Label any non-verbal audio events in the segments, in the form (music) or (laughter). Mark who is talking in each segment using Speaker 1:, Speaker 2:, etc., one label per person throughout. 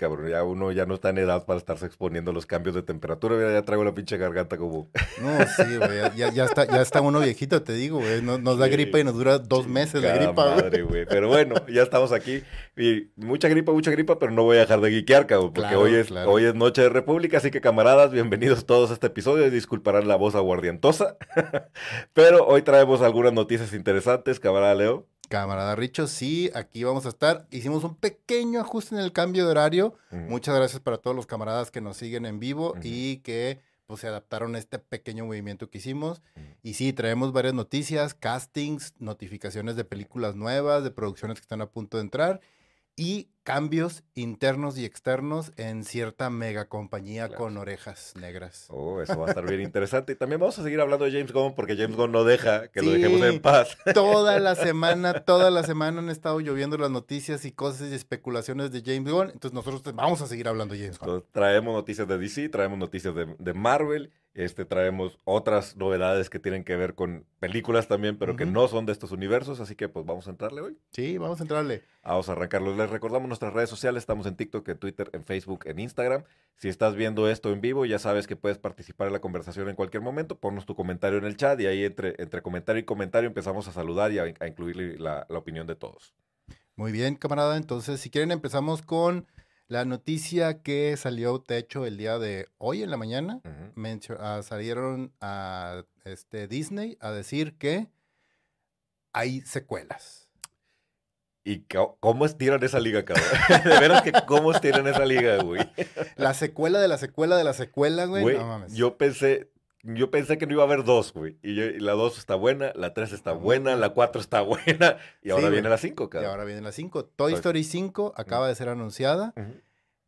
Speaker 1: cabrón. Ya uno ya no está en edad para estarse exponiendo a los cambios de temperatura. Mira, ya traigo la pinche garganta como...
Speaker 2: No, sí, güey. Ya, ya, está, ya está uno viejito, te digo, güey. Nos, nos da
Speaker 1: Sí.
Speaker 2: gripa y nos dura dos meses la gripa,
Speaker 1: madre, güey. Pero bueno, ya estamos aquí. Y mucha gripa, mucha gripa, pero no voy a dejar de guiquear, cabrón. Porque
Speaker 2: Claro,
Speaker 1: hoy, es,
Speaker 2: claro.
Speaker 1: hoy es Noche de República, así que camaradas, bienvenidos todos a este episodio. Disculparán la voz aguardientosa. (laughs) pero hoy traemos algunas noticias interesantes, camarada Leo.
Speaker 2: Camarada Richo, sí, aquí vamos a estar. Hicimos un pequeño ajuste en el cambio de horario. Muchas gracias para todos los camaradas que nos siguen en vivo y que pues se adaptaron a este pequeño movimiento que hicimos. Y sí, traemos varias noticias, castings, notificaciones de películas nuevas, de producciones que están a punto de entrar y cambios internos y externos en cierta mega compañía
Speaker 1: Claro.
Speaker 2: con orejas negras.
Speaker 1: Oh, eso va a estar bien interesante. Y también vamos a seguir hablando de James Gunn porque James Gunn no deja que lo dejemos en paz. (laughs)
Speaker 2: Toda la semana, toda la semana han estado lloviendo las noticias y cosas y especulaciones de James Gunn. Entonces nosotros vamos a seguir hablando de James Gunn.
Speaker 1: Entonces, traemos noticias de DC, traemos noticias de, de Marvel, este, traemos otras novedades que tienen que ver con películas también, pero que no son de estos universos, así que pues vamos a entrarle hoy.
Speaker 2: Sí, vamos a entrarle.
Speaker 1: Vamos a arrancarlo. Les recordamos nuestras redes sociales, estamos en TikTok, en Twitter, en Facebook, en Instagram. Si estás viendo esto en vivo, ya sabes que puedes participar en la conversación en cualquier momento, ponnos tu comentario en el chat y ahí entre, entre comentario y comentario empezamos a saludar y a, a incluir la, la opinión de todos.
Speaker 2: Muy bien, camarada. Entonces, si quieren, empezamos con la noticia que salió, de hecho, el día de hoy en la mañana. Ah, salieron a este, Disney a decir que hay secuelas.
Speaker 1: ¿Y cómo estiran esa liga, cabrón? (laughs) de veras que cómo estiran esa liga, güey. (laughs)
Speaker 2: La secuela de la secuela de la secuela, güey.
Speaker 1: Güey,
Speaker 2: no mames.
Speaker 1: yo pensé, yo pensé que no iba a haber dos, güey. Y, yo- y la dos está buena, la tres está buena, la cuatro está (laughs) buena, y ahora
Speaker 2: Sí,
Speaker 1: viene
Speaker 2: güey.
Speaker 1: la cinco,
Speaker 2: y
Speaker 1: cabrón.
Speaker 2: ahora viene la 5. Toy Story 5 acaba de ser anunciada.
Speaker 1: Ujú.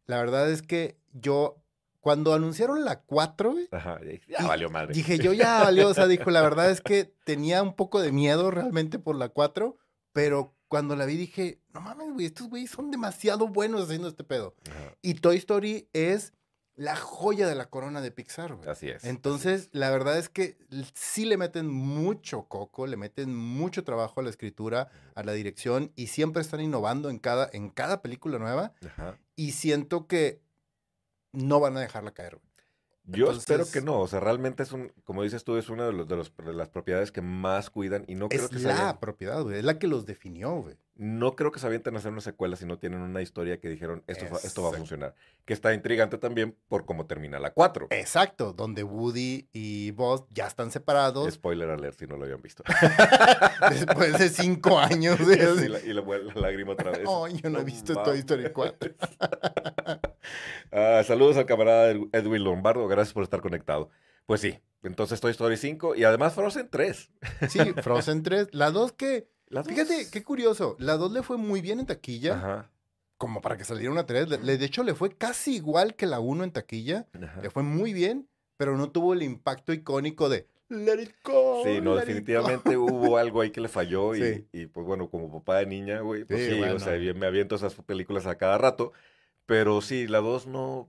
Speaker 2: La verdad es que yo, cuando anunciaron la 4, güey,
Speaker 1: Ajá, y- ya
Speaker 2: Y-
Speaker 1: valió madre.
Speaker 2: Dije, yo ya valió, o sea, dijo, la verdad es que tenía un poco de miedo realmente por la 4, pero cuando la vi dije, no mames, güey, estos güeyes son demasiado buenos haciendo este pedo.
Speaker 1: Ajá,
Speaker 2: Y Toy Story es la joya de la corona de Pixar, güey.
Speaker 1: Así es.
Speaker 2: Entonces, la verdad es que sí le meten mucho coco, le meten mucho trabajo a la escritura, a la dirección, y siempre están innovando en cada, en cada película nueva,
Speaker 1: Ajá.
Speaker 2: y siento que no van a dejarla caer, güey.
Speaker 1: Yo espero que no, o sea, realmente es un, como dices tú, es una de, los, de, los- de las propiedades que más cuidan y no creo
Speaker 2: Es
Speaker 1: que se
Speaker 2: la propiedad, güey, es la que los definió, güey.
Speaker 1: No creo que se avienten a hacer una secuela si no tienen una historia que dijeron esto, va- esto va a funcionar. Que está intrigante también por cómo termina la 4.
Speaker 2: Exacto, donde Woody y Buzz ya están separados
Speaker 1: Spoiler alert si no lo habían visto. (laughs)
Speaker 2: después de cinco años.
Speaker 1: y
Speaker 2: güey. (laughs)
Speaker 1: la, y la, la lágrima otra vez.
Speaker 2: Ay, yo no he visto. Toy Story 4. (laughs)
Speaker 1: Ah, saludos al camarada Ed- Edwin Lombardo, gracias por estar conectado. Pues sí, entonces Toy Story 5 y además Frozen 3.
Speaker 2: Sí, Frozen 3. La 2 que, Fíjate, qué curioso, la 2 le fue muy bien en taquilla,
Speaker 1: Ajá,
Speaker 2: como para que saliera una 3. Le- le- de hecho, le fue casi igual que la 1 en taquilla.
Speaker 1: ajá.
Speaker 2: Le fue muy bien, pero no tuvo el impacto icónico de Let it go.
Speaker 1: Sí, no,
Speaker 2: let it go".
Speaker 1: definitivamente hubo algo ahí que le falló y,
Speaker 2: Sí.
Speaker 1: y, pues bueno, como papá de niña, güey, pues
Speaker 2: Sí,
Speaker 1: sí,
Speaker 2: bueno.
Speaker 1: o sea, bien, me aviento esas películas a cada rato, pero sí, la 2 no,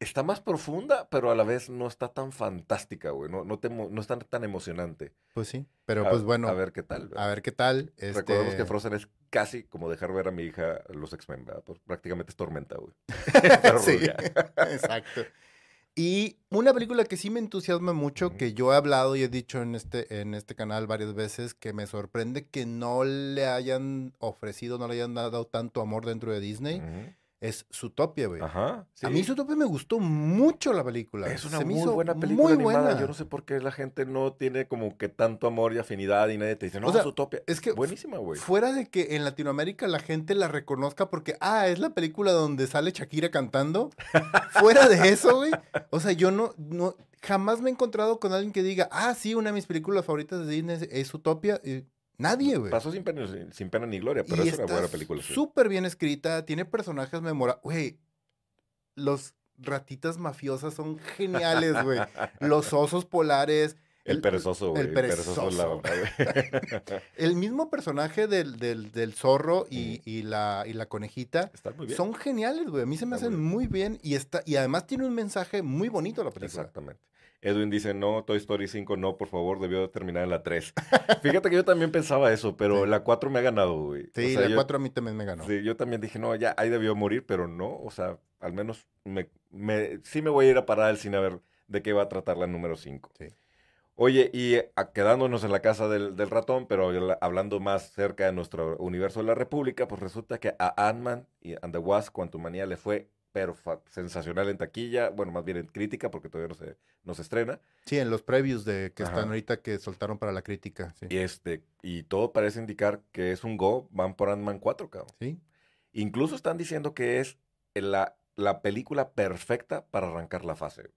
Speaker 1: está más profunda, pero a la vez no está tan fantástica, güey, no, no, te no está tan emocionante.
Speaker 2: Pues sí, pero
Speaker 1: A-
Speaker 2: pues bueno,
Speaker 1: A ver qué tal.
Speaker 2: a ver qué tal.
Speaker 1: Recordemos que
Speaker 2: este-
Speaker 1: Frozen es casi como dejar ver a mi hija los X-Men, ¿verdad? Pues prácticamente es tormenta, güey. (laughs)
Speaker 2: Sí. Exacto. Y una película que sí me entusiasma mucho, que yo he hablado y he dicho en este, en este canal varias veces, que me sorprende que no le hayan ofrecido, no le hayan dado tanto amor dentro de Disney,
Speaker 1: Ujú.
Speaker 2: Es Zootopia, güey.
Speaker 1: Ajá.
Speaker 2: A mí. Zootopia me gustó mucho la película.
Speaker 1: Es una
Speaker 2: Se me
Speaker 1: muy
Speaker 2: hizo
Speaker 1: buena película
Speaker 2: muy
Speaker 1: animada.
Speaker 2: buena.
Speaker 1: Yo no sé por qué la gente no tiene como que tanto amor y afinidad y nadie te dice, no,
Speaker 2: O sea,
Speaker 1: Zootopia.
Speaker 2: es que
Speaker 1: Buenísima, güey.
Speaker 2: Fuera de que en Latinoamérica la gente la reconozca porque, ah, es la película donde sale Shakira cantando. (laughs) Fuera de eso, güey. O sea, yo no, no, jamás me he encontrado con alguien que diga, ah, sí, una de mis películas favoritas de Disney es Utopia. Nadie, güey.
Speaker 1: Pasó sin pena, sin pena ni gloria, pero
Speaker 2: Y
Speaker 1: es una buena película. sí.
Speaker 2: Súper bien escrita, tiene personajes memorables. Güey, los ratitas mafiosas son geniales, güey. (laughs) Los osos polares.
Speaker 1: El perezoso, güey.
Speaker 2: el perezoso.
Speaker 1: la- güey. (laughs)
Speaker 2: El mismo personaje del, del, del zorro y, y la, y la conejita
Speaker 1: Está muy bien.
Speaker 2: son geniales, güey. A mí se me
Speaker 1: Está
Speaker 2: hacen
Speaker 1: muy
Speaker 2: muy bien y, está, y además tiene un mensaje muy bonito la película.
Speaker 1: Exactamente. Edwin dice, no, Toy Story 5 no, por favor, debió de terminar en la 3. (laughs) Fíjate que yo también pensaba eso, pero
Speaker 2: Sí.
Speaker 1: la 4 me ha ganado, güey.
Speaker 2: Sí,
Speaker 1: O sea,
Speaker 2: la
Speaker 1: yo-
Speaker 2: 4 a mí también me ganó.
Speaker 1: Sí, yo también dije, no, ya ahí debió morir, pero no, o sea, al menos me, me- sí me voy a ir a parar al cine a ver de qué va a tratar la número 5.
Speaker 2: Sí.
Speaker 1: Oye, y a- quedándonos en la casa del, del ratón, pero habla- hablando más cerca de nuestro universo de la República, pues resulta que a Ant-Man y and the Wasp Quantumania le fue pero sensacional en taquilla, bueno, más bien en crítica, porque todavía no se, no se estrena.
Speaker 2: Sí, en los previews de que
Speaker 1: Ajá.
Speaker 2: están ahorita que soltaron para la crítica. Sí.
Speaker 1: Y, este, y todo parece indicar que es un go, van por Ant-Man 4, cabrón.
Speaker 2: Sí.
Speaker 1: Incluso están diciendo que es la, la película perfecta para arrancar la fase.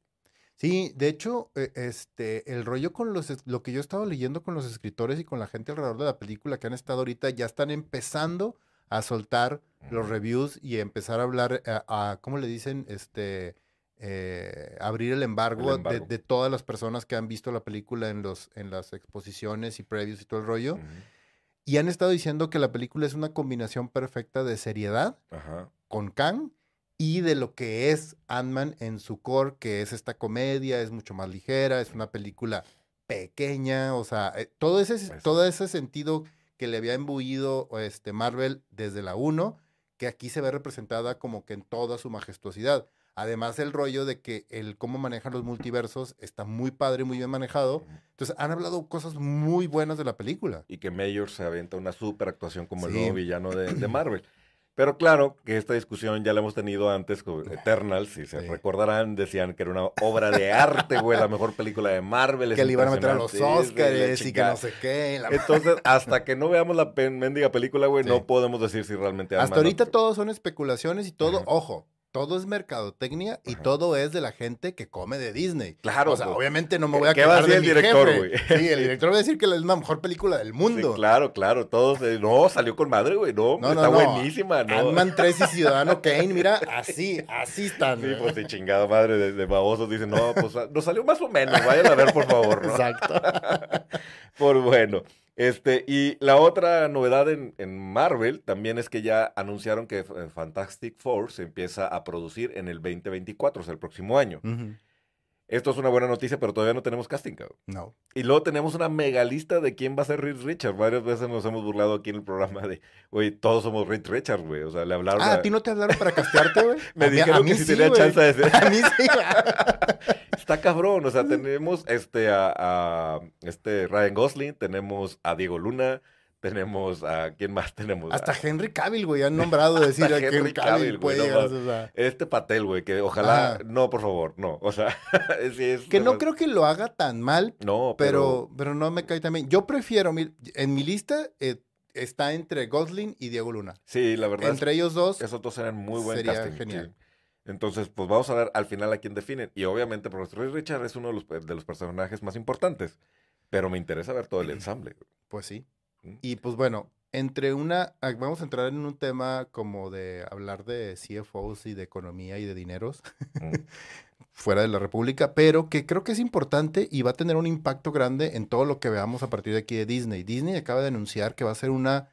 Speaker 2: Sí, de hecho, eh, este, el rollo con los, lo que yo he estado leyendo con los escritores y con la gente alrededor de la película que han estado ahorita, ya están empezando a soltar los reviews y empezar a hablar, eh, a, ¿cómo le dicen? Este, eh, abrir el embargo, de-
Speaker 1: embargo.
Speaker 2: De, todas las personas que han visto la película en, los, en las exposiciones y previews y todo el rollo. Y han estado diciendo que la película es una combinación perfecta de seriedad
Speaker 1: Ajá.
Speaker 2: con Kang y de lo que es Ant-Man en su core, que es esta comedia, es mucho más ligera, es una película pequeña, o sea, eh, todo ese,
Speaker 1: Pues
Speaker 2: todo ese sentido que le había imbuido este, Marvel desde la 1, que aquí se ve representada como que en toda su majestuosidad. Además, el rollo de que el cómo manejan los multiversos está muy padre, muy bien manejado. Entonces, han hablado cosas muy buenas de la película.
Speaker 1: Y que Mayor se aventa una super actuación como el nuevo villano de, de Marvel. Pero claro que esta discusión ya la hemos tenido antes con (laughs) Eternal, si se
Speaker 2: Sí.
Speaker 1: recordarán, decían que era una obra de arte, güey, la mejor película de Marvel.
Speaker 2: Que le iban a meter a los Oscars y que no sé qué. la-
Speaker 1: Entonces, hasta que no veamos la mendiga película, güey,
Speaker 2: Sí.
Speaker 1: no podemos decir si realmente
Speaker 2: Hasta ahorita todo son especulaciones y todo,
Speaker 1: Ajá.
Speaker 2: ojo, todo es mercadotecnia y
Speaker 1: Ajá.
Speaker 2: todo es de la gente que come de Disney.
Speaker 1: Claro,
Speaker 2: O sea,
Speaker 1: pues.
Speaker 2: obviamente no me
Speaker 1: ¿Qué-
Speaker 2: voy a
Speaker 1: qué va a
Speaker 2: de mi
Speaker 1: el director, güey?
Speaker 2: Sí, el director va a decir que es la mejor película del
Speaker 1: Sí,
Speaker 2: mundo.
Speaker 1: claro, claro, todos, eh, no, salió con madre, güey, no,
Speaker 2: No, no,
Speaker 1: está
Speaker 2: no.
Speaker 1: buenísima, no.
Speaker 2: Ant-Man 3 y Ciudadano (laughs) Kane, mira, así, así están.
Speaker 1: Sí,
Speaker 2: ¿no?
Speaker 1: pues sí, chingada madre de, de babosos, dicen, no, pues ah, nos salió más o menos, vayan a ver, por favor, ¿no?
Speaker 2: Exacto. (laughs)
Speaker 1: Por bueno. Este, y la otra novedad en, Marvel también es que ya anunciaron que eh, Fantastic Four se empieza a producir en el 2024, o sea, el próximo año. Esto es una buena noticia, pero todavía no tenemos casting, cabrón.
Speaker 2: No.
Speaker 1: Y luego tenemos una mega lista de quién va a ser Reed Richards. Varias veces nos hemos burlado aquí en el programa de, güey, todos somos Reed Richards, güey. O sea, le hablaron
Speaker 2: Ah,
Speaker 1: a...
Speaker 2: ¿a ti no te hablaron para castearte, güey? (laughs)
Speaker 1: Me
Speaker 2: A mí- a
Speaker 1: dijeron
Speaker 2: mí
Speaker 1: que si
Speaker 2: sí,
Speaker 1: tenía chance de ser. (laughs)
Speaker 2: A mí sí. (laughs)
Speaker 1: Está cabrón, o sea, tenemos este a, a, este Ryan Gosling, tenemos a Diego Luna, tenemos a quién más tenemos
Speaker 2: Hasta
Speaker 1: A-
Speaker 2: Henry Cavill, güey, han nombrado (laughs) decir
Speaker 1: Hasta
Speaker 2: a
Speaker 1: Henry
Speaker 2: Henry Cavill
Speaker 1: Cavill, güey, no
Speaker 2: llegar o sea,
Speaker 1: este Patel, güey, que ojalá no, por favor, no, o sea, (laughs) sí es
Speaker 2: Que no creo que lo haga tan mal,
Speaker 1: no, pero,
Speaker 2: pero, pero no me cae también. Yo prefiero, mi- en mi lista eh, está entre Gosling y Diego Luna.
Speaker 1: sí, la verdad es
Speaker 2: Entre ellos dos,
Speaker 1: esos dos eran muy buen
Speaker 2: sería
Speaker 1: casting.
Speaker 2: genial.
Speaker 1: sí. Entonces, pues vamos a ver al final a quién definen. Y obviamente, Reed Richards es uno de los, de los personajes más importantes. Pero me interesa ver todo el ensamble.
Speaker 2: pues sí.
Speaker 1: Mm.
Speaker 2: Y pues bueno, entre una, ah, vamos a entrar en un tema como de hablar de CFOs y de economía y de dineros
Speaker 1: Mm. (laughs)
Speaker 2: fuera de la República, pero que creo que es importante y va a tener un impacto grande en todo lo que veamos a partir de aquí de Disney. Disney acaba de anunciar que va a hacer una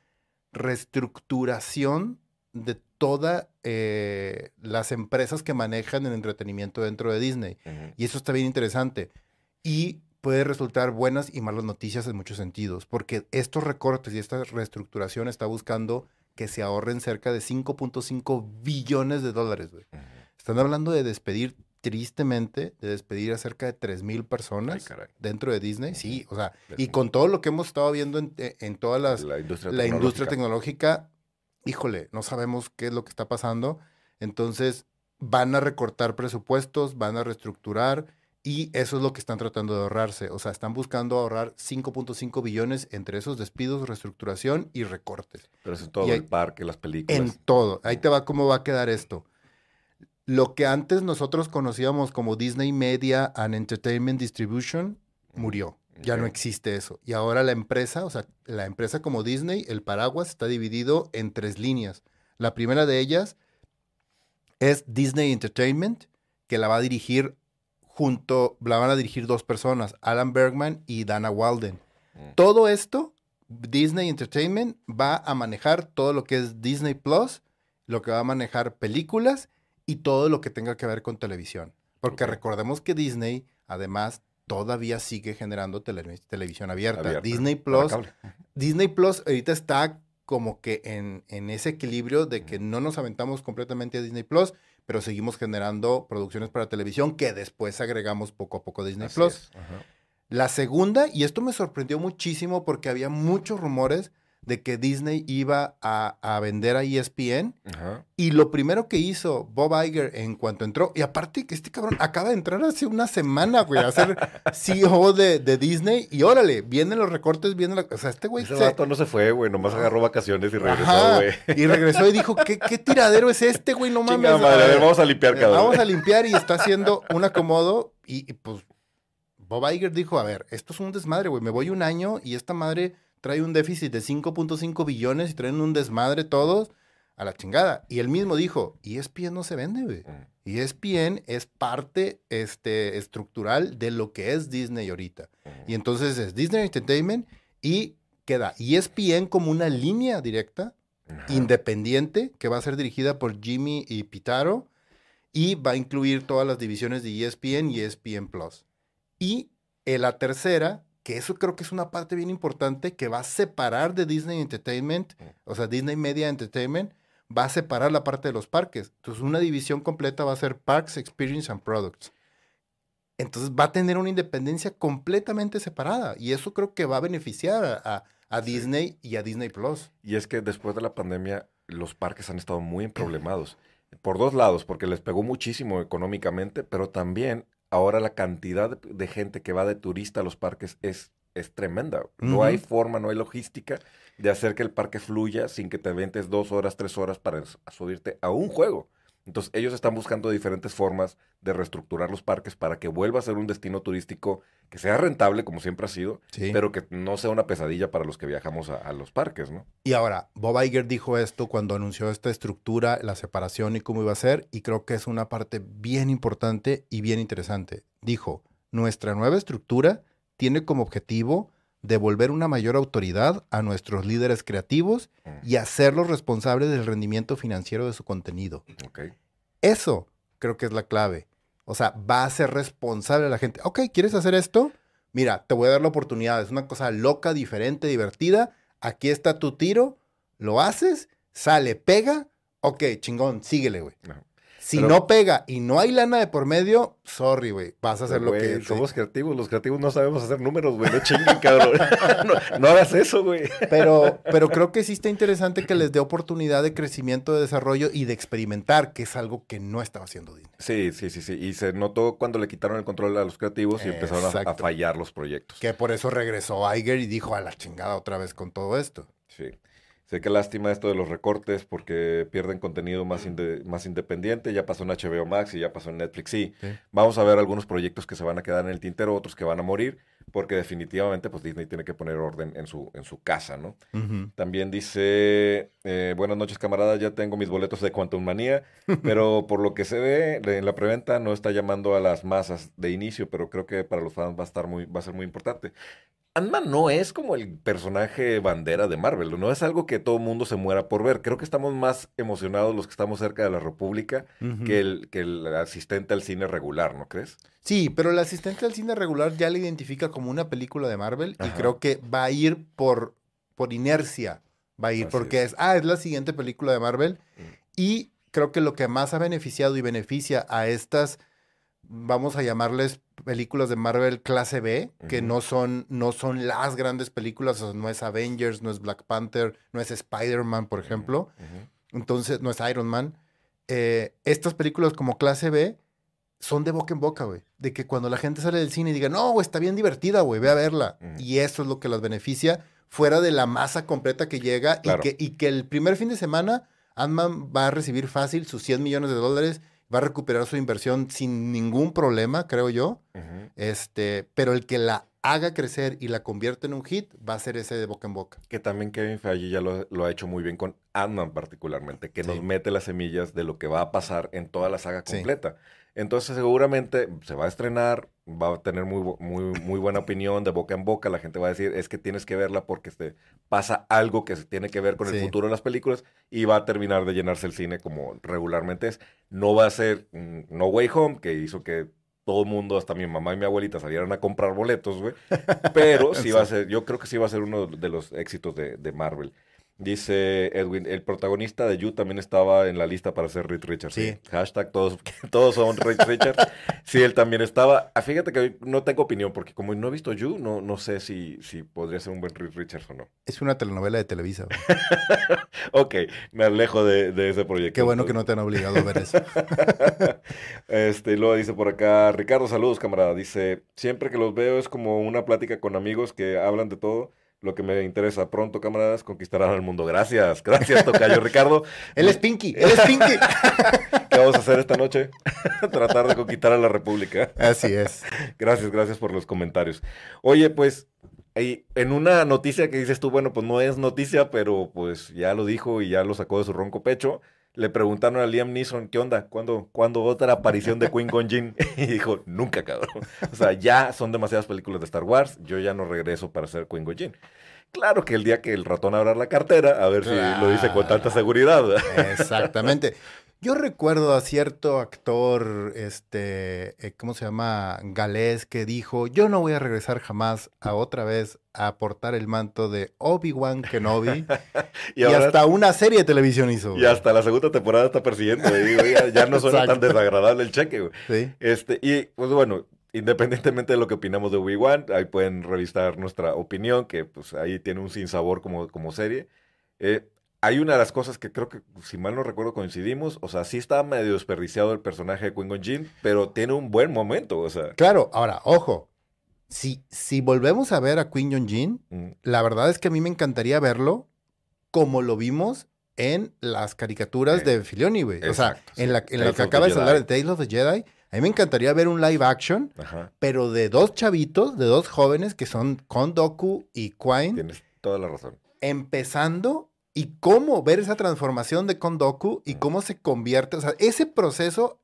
Speaker 2: reestructuración de todas las empresas que manejan el entretenimiento dentro de Disney. Y eso está bien interesante. Y puede resultar buenas y malas noticias en muchos sentidos, porque estos recortes y esta reestructuración está buscando que se ahorren cerca de 5.5 billones de dólares. güey. Están hablando de despedir, tristemente, de despedir a cerca de 3 mil
Speaker 1: Ay,
Speaker 2: personas
Speaker 1: caray.
Speaker 2: dentro de Disney. Sí, o sea, y con todo lo que hemos estado viendo en, en todas las,
Speaker 1: La industria
Speaker 2: la industria
Speaker 1: tecnológica,
Speaker 2: híjole, no sabemos qué es lo que está pasando. Entonces, van a recortar presupuestos, van a reestructurar y eso es lo que están tratando de ahorrarse. O sea, están buscando ahorrar 5.5 billones entre esos despidos, reestructuración y recortes.
Speaker 1: Pero es en todo
Speaker 2: Y hay-
Speaker 1: el parque, las películas.
Speaker 2: En todo. Ahí te va cómo va a quedar esto. Lo que antes nosotros conocíamos como Disney Media and Entertainment Distribution murió. Ya no existe eso. Y ahora la empresa, o sea, la empresa como Disney, el paraguas, está dividido en tres líneas. La primera de ellas es Disney Entertainment, que la va a dirigir junto, la van a dirigir dos personas, Alan Bergman y Dana Walden.
Speaker 1: Mm.
Speaker 2: Todo esto, Disney Entertainment va a manejar todo lo que es Disney Plus, lo que va a manejar películas y todo lo que tenga que ver con televisión. Porque recordemos que Disney, además, todavía sigue generando tele- televisión abierta.
Speaker 1: Abierta,
Speaker 2: Disney Plus. Disney Plus ahorita está como que en, en ese equilibrio de que no nos aventamos completamente a Disney Plus, pero seguimos generando producciones para televisión que después agregamos poco a poco a Disney
Speaker 1: Así
Speaker 2: Plus. La segunda, y esto me sorprendió muchísimo porque había muchos rumores de que Disney iba a, a vender a ESPN.
Speaker 1: Ajá.
Speaker 2: Y lo primero que hizo Bob Iger en cuanto entró, y aparte que este cabrón acaba de entrar hace una semana, güey, a ser (laughs) CEO de, de Disney, y órale, vienen los recortes, vienen la... O sea, este güey
Speaker 1: Ese
Speaker 2: se-
Speaker 1: vato no se fue, güey, nomás agarró vacaciones y regresó,
Speaker 2: Ajá,
Speaker 1: güey.
Speaker 2: y regresó y dijo, ¿qué, qué tiradero es este, güey? No mames.
Speaker 1: Madre, a ver, vamos a limpiar,
Speaker 2: Eh,
Speaker 1: cabrón.
Speaker 2: Vamos a limpiar y está haciendo (laughs) un acomodo y, y, pues Bob Iger dijo, a ver, esto es un desmadre, güey, me voy un año y esta madre trae un déficit de 5.5 billones y traen un desmadre todos a la chingada. Y él mismo dijo, ESPN no se vende, güey.
Speaker 1: Mm,
Speaker 2: ESPN es parte este, estructural de lo que es Disney ahorita.
Speaker 1: mm.
Speaker 2: Y entonces es Disney Entertainment y queda ESPN como una línea directa independiente que va a ser dirigida por Jimmy y Pitaro y va a incluir todas las divisiones de ESPN y ESPN Plus. Y en la tercera, que eso creo que es una parte bien importante que va a separar de Disney Entertainment, o sea, Disney Media Entertainment, va a separar la parte de los parques. Entonces, una división completa va a ser Parks, Experience and Products. Entonces, va a tener una independencia completamente separada. Y eso creo que va a beneficiar a, a-. Disney y a Disney Plus.
Speaker 1: Y es que después de la pandemia, los parques han estado muy (clears throat) problemados. Por dos lados, porque les pegó muchísimo económicamente, pero también ahora la cantidad de, gente que va de turista a los parques es, es tremenda. No hay forma, no hay logística de hacer que el parque fluya sin que te ventes dos horas, tres horas para subirte a un juego. Entonces, ellos están buscando diferentes formas de reestructurar los parques para que vuelva a ser un destino turístico que sea rentable, como siempre ha sido,
Speaker 2: Sí.
Speaker 1: pero que no sea una pesadilla para los que viajamos a, a los parques, ¿no?
Speaker 2: Y ahora, Bob Iger dijo esto cuando anunció esta estructura, la separación y cómo iba a ser, y creo que es una parte bien importante y bien interesante. Dijo, nuestra nueva estructura tiene como objetivo devolver una mayor autoridad a nuestros líderes creativos
Speaker 1: Mm,
Speaker 2: y hacerlos responsables del rendimiento financiero de su contenido. Eso creo que es la clave. O sea, va a ser responsable a la gente. Ok, ¿quieres hacer esto? Mira, te voy a dar la oportunidad. Es una cosa loca, diferente, divertida. Aquí está tu tiro. Lo haces, sale, pega. Ok, chingón, síguele, güey. Si
Speaker 1: Pero-
Speaker 2: no pega y no hay lana de por medio, sorry, güey. Vas a hacer lo que...
Speaker 1: Somos creativos, los creativos no sabemos hacer números, güey. No chinguen, cabrón. (laughs) no, no hagas eso, güey.
Speaker 2: Pero, pero creo que sí está interesante que les dé oportunidad de crecimiento, de desarrollo y de experimentar, que es algo que no estaba haciendo Disney.
Speaker 1: Sí, sí, sí, sí. Y se notó cuando le quitaron el control a los creativos y empezaron a, a fallar los proyectos.
Speaker 2: Que por eso regresó Iger y dijo a la chingada otra vez con todo esto.
Speaker 1: Sí. Sé que lástima esto de los recortes porque pierden contenido más, inde- más independiente. Ya pasó en HBO Max y ya pasó en Netflix. Sí,
Speaker 2: Sí.
Speaker 1: vamos a ver algunos proyectos que se van a quedar en el tintero, otros que van a morir, porque definitivamente pues Disney tiene que poner orden en su, en su casa, ¿no? También dice, eh, buenas noches camaradas, ya tengo mis boletos de Quantum Manía, (laughs) pero por lo que se ve en la preventa no está llamando a las masas de inicio, pero creo que para los fans va a estar muy, va a ser muy importante. Ant-Man no es como el personaje bandera de Marvel, no es algo que todo mundo se muera por ver. Creo que estamos más emocionados los que estamos cerca de la República que, el, que el asistente al cine regular, ¿no crees?
Speaker 2: Sí, pero el asistente al cine regular ya le identifica como una película de Marvel y creo que va a ir por, por inercia. Va a ir
Speaker 1: Así
Speaker 2: porque
Speaker 1: es.
Speaker 2: es. ah, es la siguiente película de Marvel.
Speaker 1: Mm.
Speaker 2: Y creo que lo que más ha beneficiado y beneficia a estas, vamos a llamarles películas de Marvel clase B, que no son, no son las grandes películas, o sea, no es Avengers, no es Black Panther, no es Spider-Man, por ejemplo. Entonces, no es Iron Man. Eh, estas películas como clase B son de boca en boca, güey. De que cuando la gente sale del cine y diga, no, güey, está bien divertida, güey, ve a verla. Y eso es lo que las beneficia fuera de la masa completa que llega
Speaker 1: Claro.
Speaker 2: y, que, y que el primer fin de semana Ant-Man va a recibir fácil sus 100 millones de dólares, va a recuperar su inversión sin ningún problema, creo yo. Este, pero el que la haga crecer y la convierta en un hit va a ser ese de boca en boca.
Speaker 1: Que también Kevin Feige ya lo, lo ha hecho muy bien con Ant-Man particularmente, que nos mete las semillas de lo que va a pasar en toda la saga
Speaker 2: Sí.
Speaker 1: Entonces seguramente se va a estrenar, va a tener muy, muy, muy buena opinión de boca en boca, la gente va a decir, es que tienes que verla porque este, pasa algo que se tiene que ver con el futuro de las películas y va a terminar de llenarse el cine como regularmente es. No va a ser mm, No Way Home, que hizo que todo el mundo, hasta mi mamá y mi abuelita salieran a comprar boletos, güey. Pero (laughs) sí va a ser, yo creo que sí va a ser uno de los éxitos de, de Marvel. Dice Edwin, el protagonista de You también estaba en la lista para ser Reed Richards.
Speaker 2: Sí.
Speaker 1: Hashtag todos, (laughs) todos son Reed Richards. Sí, él también estaba. Ah, Fíjate que no tengo opinión, porque como no he visto You, no, no sé si, si podría ser un buen Reed Richards o no.
Speaker 2: Es una telenovela de Televisa. (laughs)
Speaker 1: Ok, me alejo de, de ese proyecto.
Speaker 2: Qué bueno que no te han obligado a ver eso. (laughs)
Speaker 1: Este, y luego dice por acá, Ricardo, saludos, camarada. Dice, siempre que los veo es como una plática con amigos que hablan de todo. Lo que me interesa pronto, camaradas, conquistarán el mundo. Gracias, gracias, Tocayo Ricardo. (laughs)
Speaker 2: Él es Pinky, él es Pinky. (laughs)
Speaker 1: ¿Qué vamos a hacer esta noche? (laughs) Tratar de conquistar a la República.
Speaker 2: Así es.
Speaker 1: Gracias, gracias por los comentarios. Oye, pues, en una noticia que dices tú, bueno, pues no es noticia, pero pues ya lo dijo y ya lo sacó de su ronco pecho. Le preguntaron a Liam Neeson, ¿qué onda? ¿Cuándo, ¿cuándo otra aparición de Queen Jinn? (laughs) Y dijo, nunca, cabrón. O sea, ya son demasiadas películas de Star Wars, yo ya no regreso para ser Queen Jinn. Claro que el día que el ratón abra la cartera, a ver si lo dice con tanta seguridad.
Speaker 2: Exactamente. Yo recuerdo a cierto actor, este, eh, ¿cómo se llama? Galés, que dijo, yo no voy a regresar jamás a otra vez a portar el manto de Obi-Wan Kenobi. (laughs)
Speaker 1: Y
Speaker 2: y
Speaker 1: ahora-
Speaker 2: hasta una serie de televisión hizo.
Speaker 1: Y hasta la segunda temporada está persiguiendo. y digo, ya, ya no suena tan desagradable el cheque, güey.
Speaker 2: Sí.
Speaker 1: Este, y pues bueno, independientemente de lo que opinamos de Obi-Wan, ahí pueden revisar nuestra opinión, que pues ahí tiene un sinsabor como, como serie. Eh, hay una de las cosas que creo que, si mal no recuerdo, coincidimos. O sea, sí está medio desperdiciado el personaje de Qui-Gon Jinn, pero tiene un buen momento. O sea,
Speaker 2: Claro, ahora, ojo. Si, si volvemos a ver a Queen John Jin,
Speaker 1: mm,
Speaker 2: la verdad es que a mí me encantaría verlo como lo vimos en las caricaturas de Filoni, güey. O sea,
Speaker 1: sí.
Speaker 2: en, la, en
Speaker 1: Tales
Speaker 2: que acaba de hablar de. Tales of the Jedi, a mí me encantaría ver un live action,
Speaker 1: ajá,
Speaker 2: pero de dos chavitos, de dos jóvenes que son Kondoku y Quine,
Speaker 1: tienes toda la razón.
Speaker 2: empezando y cómo ver esa transformación de Kondoku y cómo se convierte. O sea, ese proceso,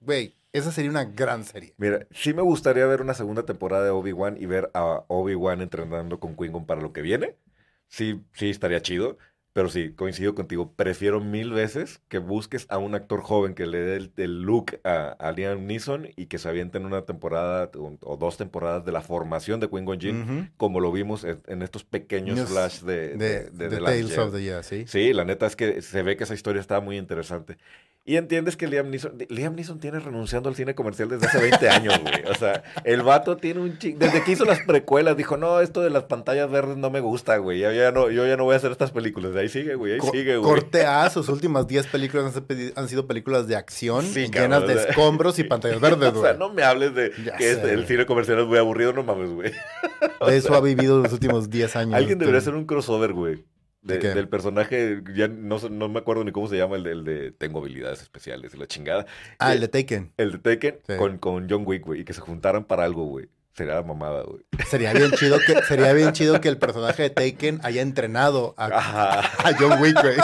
Speaker 2: güey, esa sería una gran serie.
Speaker 1: Mira, sí me gustaría ver una segunda temporada de Obi-Wan y ver a Obi-Wan entrenando con Qui-Gon para lo que viene. Sí, sí, estaría chido. Pero sí, coincido contigo. Prefiero mil veces que busques a un actor joven que le dé el, el look a, a Liam Neeson y que se aviente en una temporada o, o dos temporadas de la formación de Qui-Gon Jinn,
Speaker 2: Ujú.
Speaker 1: como lo vimos en, en estos pequeños
Speaker 2: News
Speaker 1: flash de,
Speaker 2: De,
Speaker 1: de, de
Speaker 2: Tales of the Jedi, sí.
Speaker 1: Sí, la neta es que se ve que esa historia está muy interesante. Y entiendes que Liam Neeson, Liam Neeson tiene renunciando al cine comercial desde hace 20 años, güey. O sea, el vato tiene un ching... Desde que hizo las precuelas, dijo, no, esto de las pantallas verdes no me gusta, güey. Ya, ya no, yo ya no voy a hacer estas películas. De ahí sigue, güey, ahí
Speaker 2: Co-
Speaker 1: sigue, güey.
Speaker 2: Corte A, sus últimas 10 películas han sido películas de acción
Speaker 1: Sí,
Speaker 2: llenas
Speaker 1: cabrón,
Speaker 2: de
Speaker 1: o sea,
Speaker 2: escombros y pantallas verdes, (laughs)
Speaker 1: O sea,
Speaker 2: güey.
Speaker 1: no me hables de
Speaker 2: Ya
Speaker 1: que este- el
Speaker 2: güey.
Speaker 1: cine comercial es muy aburrido, no mames, güey. (laughs)
Speaker 2: De eso ha vivido los últimos 10 años.
Speaker 1: Alguien debería
Speaker 2: este,
Speaker 1: hacer un crossover, güey. de-
Speaker 2: ¿De qué?
Speaker 1: del personaje, ya no, no me acuerdo ni cómo se llama, el de, el de tengo habilidades especiales y la chingada.
Speaker 2: Ah,
Speaker 1: Eh,
Speaker 2: el de Taken.
Speaker 1: El de Taken
Speaker 2: Sí.
Speaker 1: con, con John Wick, güey, y que se juntaran para algo, güey. Sería mamada, güey.
Speaker 2: Sería bien chido que, sería bien chido que el personaje de Taken haya entrenado a, John Wick, güey.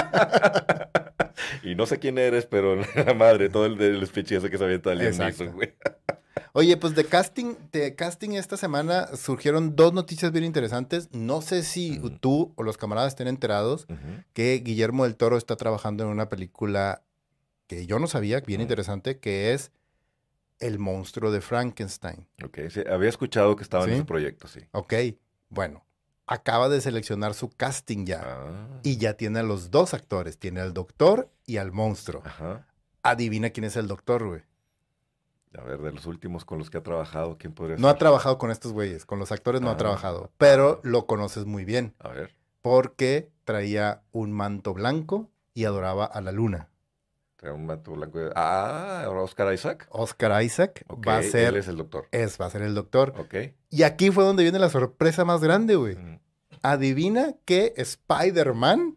Speaker 1: Y no sé quién eres, pero la madre, todo el del speech ese que se avienta. Neeson, güey.
Speaker 2: Oye, pues de casting, de casting esta semana surgieron dos noticias bien interesantes. No sé si tú o los camaradas estén enterados que Guillermo del Toro está trabajando en una película que yo no sabía, bien interesante, que es El monstruo de Frankenstein.
Speaker 1: Ok, sí, había escuchado que estaba en ese proyecto, sí.
Speaker 2: Ok, bueno, acaba de seleccionar su casting ya.
Speaker 1: Ah.
Speaker 2: Y ya tiene a los dos actores, tiene al doctor y al monstruo.
Speaker 1: Ajá.
Speaker 2: Adivina quién es el doctor, güey.
Speaker 1: A ver, de los últimos con los que ha trabajado, ¿quién podría
Speaker 2: No ha
Speaker 1: ser?
Speaker 2: trabajado con estos güeyes, con los actores no
Speaker 1: Ah.
Speaker 2: ha trabajado, pero lo conoces muy bien.
Speaker 1: A ver.
Speaker 2: porque traía un manto blanco y adoraba a la luna.
Speaker 1: Blanco. de- Ah, ahora Oscar Isaac.
Speaker 2: Oscar Isaac va a ser
Speaker 1: Él es el doctor.
Speaker 2: es, va a ser el doctor.
Speaker 1: Ok.
Speaker 2: Y aquí fue donde viene la sorpresa más grande, güey.
Speaker 1: Mm.
Speaker 2: Adivina que Spider-Man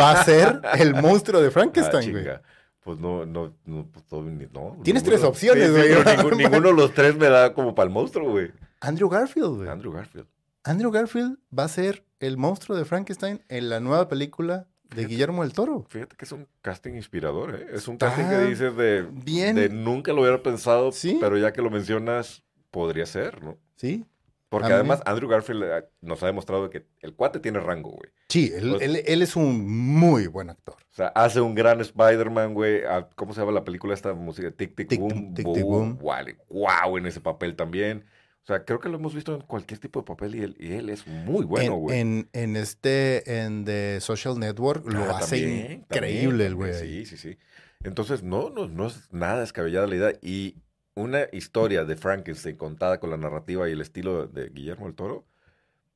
Speaker 2: va a ser el (laughs) monstruo de
Speaker 1: Ah,
Speaker 2: Frankenstein, güey.
Speaker 1: chinga. Pues no, no, no, pues todo, no.
Speaker 2: Tienes
Speaker 1: ninguno-
Speaker 2: tres opciones,
Speaker 1: Sí, sí,
Speaker 2: güey.
Speaker 1: ningún- (laughs) ninguno de los tres me da como para el monstruo, güey.
Speaker 2: Andrew Garfield, güey.
Speaker 1: Andrew Garfield.
Speaker 2: Andrew Garfield va a ser el monstruo de Frankenstein en la nueva película de. Guillermo del Toro.
Speaker 1: Fíjate que es un casting inspirador, ¿eh? Es un
Speaker 2: Está
Speaker 1: casting que dices de,
Speaker 2: bien.
Speaker 1: de nunca lo hubiera pensado,
Speaker 2: Sí.
Speaker 1: pero ya que lo mencionas, podría ser, ¿no?
Speaker 2: Sí.
Speaker 1: Porque además Andrew Garfield eh, nos ha demostrado que el cuate tiene rango, güey.
Speaker 2: Sí, él,
Speaker 1: Pues-
Speaker 2: él- él es un muy buen actor.
Speaker 1: O sea, hace un gran Spider-Man, güey. Ah, ¿Cómo se llama la película esta música? Tic, tic,
Speaker 2: Tic,
Speaker 1: boom,
Speaker 2: tic, tic, boom.
Speaker 1: Wow, en ese papel también. O sea, creo que lo hemos visto en cualquier tipo de papel y él, y él es muy bueno,
Speaker 2: en,
Speaker 1: güey.
Speaker 2: en, en este, en The Social Network, lo
Speaker 1: Ah,
Speaker 2: hace
Speaker 1: también,
Speaker 2: increíble el güey.
Speaker 1: Sí, sí, sí. Entonces, no, no, no es nada descabellada la idea. Y una historia de Frankenstein contada con la narrativa y el estilo de Guillermo del Toro,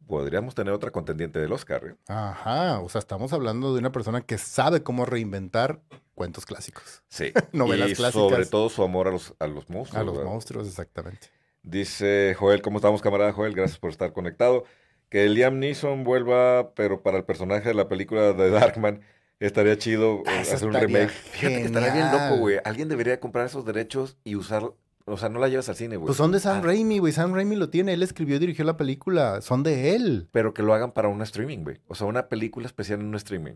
Speaker 1: podríamos tener otra contendiente del Oscar. ¿eh?
Speaker 2: Ajá, o sea, estamos hablando de una persona que sabe cómo reinventar cuentos clásicos.
Speaker 1: Sí. (laughs)
Speaker 2: Novelas
Speaker 1: y
Speaker 2: clásicas.
Speaker 1: sobre todo su amor a los, a los monstruos.
Speaker 2: A los
Speaker 1: ¿verdad?
Speaker 2: monstruos, exactamente.
Speaker 1: Dice Joel, ¿cómo estamos, camarada Joel? Gracias por estar conectado. Que Liam Neeson vuelva, pero para el personaje de la película de Darkman, estaría chido eh,
Speaker 2: Ah, eso
Speaker 1: hacer un remake. Fíjate que estaría bien loco, güey. Alguien debería comprar esos derechos y usar, o sea, no la llevas al cine, güey.
Speaker 2: Pues son de Sam
Speaker 1: Ah,
Speaker 2: Raimi, güey. Sam Raimi lo tiene. Él escribió y dirigió la película. Son de él.
Speaker 1: Pero que lo hagan para un streaming, güey. O sea, una película especial en un streaming.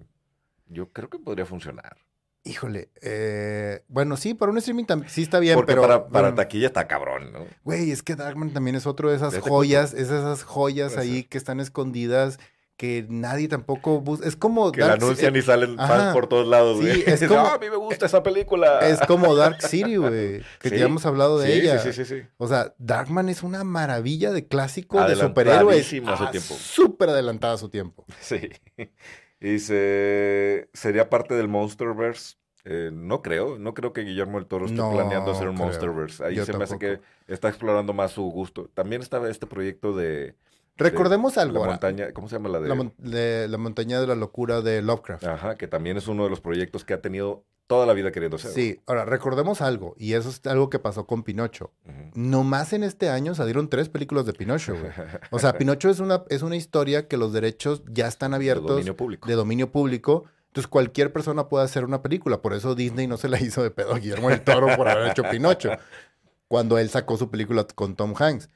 Speaker 1: Yo creo que podría funcionar.
Speaker 2: Híjole. eh, bueno, sí, para un streaming también. Sí está bien,
Speaker 1: Porque
Speaker 2: pero.
Speaker 1: para, para
Speaker 2: bueno,
Speaker 1: taquilla está cabrón, ¿no?
Speaker 2: Güey, es que Darkman también es otro de esas
Speaker 1: De
Speaker 2: joyas. Es esas joyas ahí que están escondidas. Que nadie tampoco busca. Es como.
Speaker 1: Que la
Speaker 2: Dark Ci-
Speaker 1: anuncian y salen
Speaker 2: ajá.
Speaker 1: fans por todos lados,
Speaker 2: Sí,
Speaker 1: güey.
Speaker 2: es
Speaker 1: Dices,
Speaker 2: como-
Speaker 1: "Ah, a mí me gusta esa película.
Speaker 2: Es como Dark City, (laughs) güey. Que
Speaker 1: Sí,
Speaker 2: ya hemos hablado de
Speaker 1: Sí,
Speaker 2: ella.
Speaker 1: Sí, sí, sí, sí.
Speaker 2: O sea, Darkman es una maravilla de clásico de superhéroes.
Speaker 1: Adelantadísima a su tiempo.
Speaker 2: Súper adelantada a su tiempo.
Speaker 1: Sí. (laughs) Y Dice, ¿sería parte del Monsterverse? Eh, no creo, no creo que Guillermo del Toro esté
Speaker 2: No
Speaker 1: planeando hacer un
Speaker 2: creo.
Speaker 1: Monsterverse. Ahí
Speaker 2: Yo
Speaker 1: se me hace que está explorando más su gusto. También estaba este proyecto de
Speaker 2: Recordemos algo.
Speaker 1: la montaña, ¿cómo se llama la de?
Speaker 2: La, mon- de- la montaña de la locura de Lovecraft.
Speaker 1: Ajá, que también es uno de los proyectos que ha tenido toda la vida queriendo hacer.
Speaker 2: Sí, ahora recordemos algo, y eso es algo que pasó con Pinocho.
Speaker 1: Ujú.
Speaker 2: Nomás en este año salieron tres películas de Pinocho, güey. (laughs) O sea, Pinocho es una, es una historia que los derechos ya están
Speaker 1: De
Speaker 2: abiertos
Speaker 1: dominio público.
Speaker 2: de dominio público. Entonces cualquier persona puede hacer una película. Por eso Disney no se la hizo de pedo a Guillermo del Toro por haber hecho Pinocho. Cuando él sacó su película con Tom Hanks.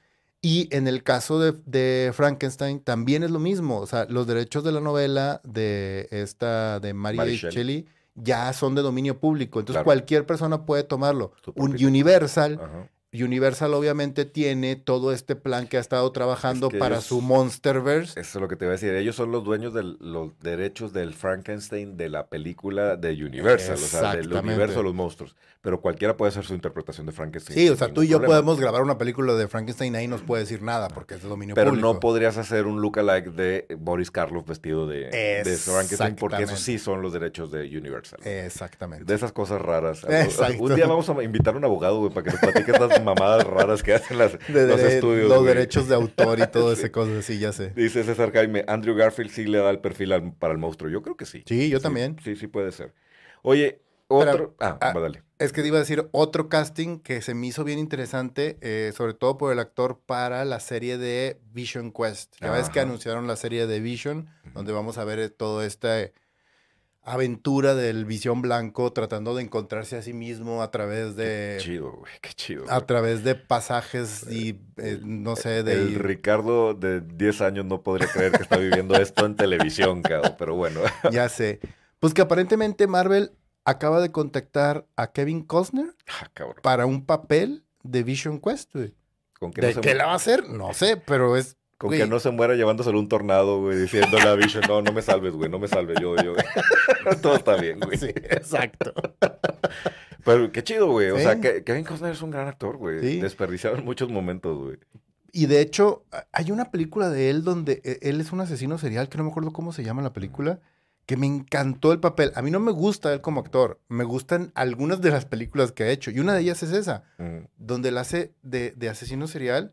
Speaker 2: Y en el caso de, de Frankenstein también es lo mismo. O sea, los derechos de la novela de esta, de Mary,
Speaker 1: Mary
Speaker 2: Shelley. Ya son de dominio público. Entonces
Speaker 1: Claro.
Speaker 2: cualquier persona puede tomarlo. Un Universal
Speaker 1: Ajá.
Speaker 2: Universal obviamente tiene todo este plan que ha estado trabajando
Speaker 1: que
Speaker 2: para
Speaker 1: ellos-
Speaker 2: su Monsterverse.
Speaker 1: Eso es lo que te iba a decir. Ellos son los dueños de los derechos del Frankenstein de la película de Universal, o sea, del universo de los monstruos. Pero cualquiera puede hacer su interpretación de Frankenstein.
Speaker 2: Sí, o sea, tú y yo
Speaker 1: problema.
Speaker 2: podemos grabar una película de Frankenstein, ahí nos puede decir nada porque es de dominio
Speaker 1: Pero
Speaker 2: público.
Speaker 1: no podrías hacer un lookalike de Boris Karloff vestido de, de Frankenstein, porque esos
Speaker 2: Exactamente.
Speaker 1: sí son los derechos de Universal.
Speaker 2: Exactamente.
Speaker 1: De esas cosas raras. (laughs)
Speaker 2: Exacto.
Speaker 1: Un día vamos a invitar a un abogado, güey, para que nos platique estas mamadas raras que hacen las,
Speaker 2: De-
Speaker 1: los
Speaker 2: de-
Speaker 1: estudios.
Speaker 2: los
Speaker 1: güey.
Speaker 2: derechos de autor y todo ese (laughs) cosas así, ya sé.
Speaker 1: Dice César Jaime, Andrew Garfield sí le da el perfil al- para el monstruo. Yo creo que sí.
Speaker 2: Sí, yo también.
Speaker 1: Sí, sí puede ser. Oye, otro... ah,
Speaker 2: ah,
Speaker 1: dale.
Speaker 2: Es que te iba a decir otro casting que se me hizo bien interesante, eh, sobre todo por el actor para la serie de Vision Quest. Ya ves que
Speaker 1: Ajá.
Speaker 2: anunciaron la serie de Vision, donde vamos a ver eh, toda esta eh, aventura del Visión Blanco tratando de encontrarse a sí mismo a través de
Speaker 1: Chido, güey, qué chido.
Speaker 2: a través de pasajes y eh, no sé de
Speaker 1: El Ricardo de 10 años no podría creer que está viviendo esto en televisión, cabrón, pero bueno. (laughs)
Speaker 2: ya sé. Pues que aparentemente Marvel acaba de contactar a Kevin Costner
Speaker 1: Ah,
Speaker 2: para un papel de Vision Quest, güey.
Speaker 1: Con
Speaker 2: ¿De
Speaker 1: no se,
Speaker 2: qué la va a hacer? No sé, pero es.
Speaker 1: Con
Speaker 2: güey,
Speaker 1: que no se muera llevándoselo un tornado, güey, diciéndole a Vision, no, no me salves, güey, no me salves, yo, yo. (laughs) Todo está bien, güey.
Speaker 2: Sí, exacto.
Speaker 1: Pero qué chido, güey. O
Speaker 2: Sí.
Speaker 1: sea, que Kevin Costner es un gran actor, güey.
Speaker 2: Sí.
Speaker 1: Desperdiciaron muchos momentos, güey.
Speaker 2: Y de hecho, hay una película de él donde eh, él es un asesino serial, que no me acuerdo cómo se llama la película, que me encantó el papel. A mí no me gusta él como actor, me gustan algunas de las películas que ha hecho. Y una de ellas es esa,
Speaker 1: Mm.
Speaker 2: donde él hace de, de asesino serial.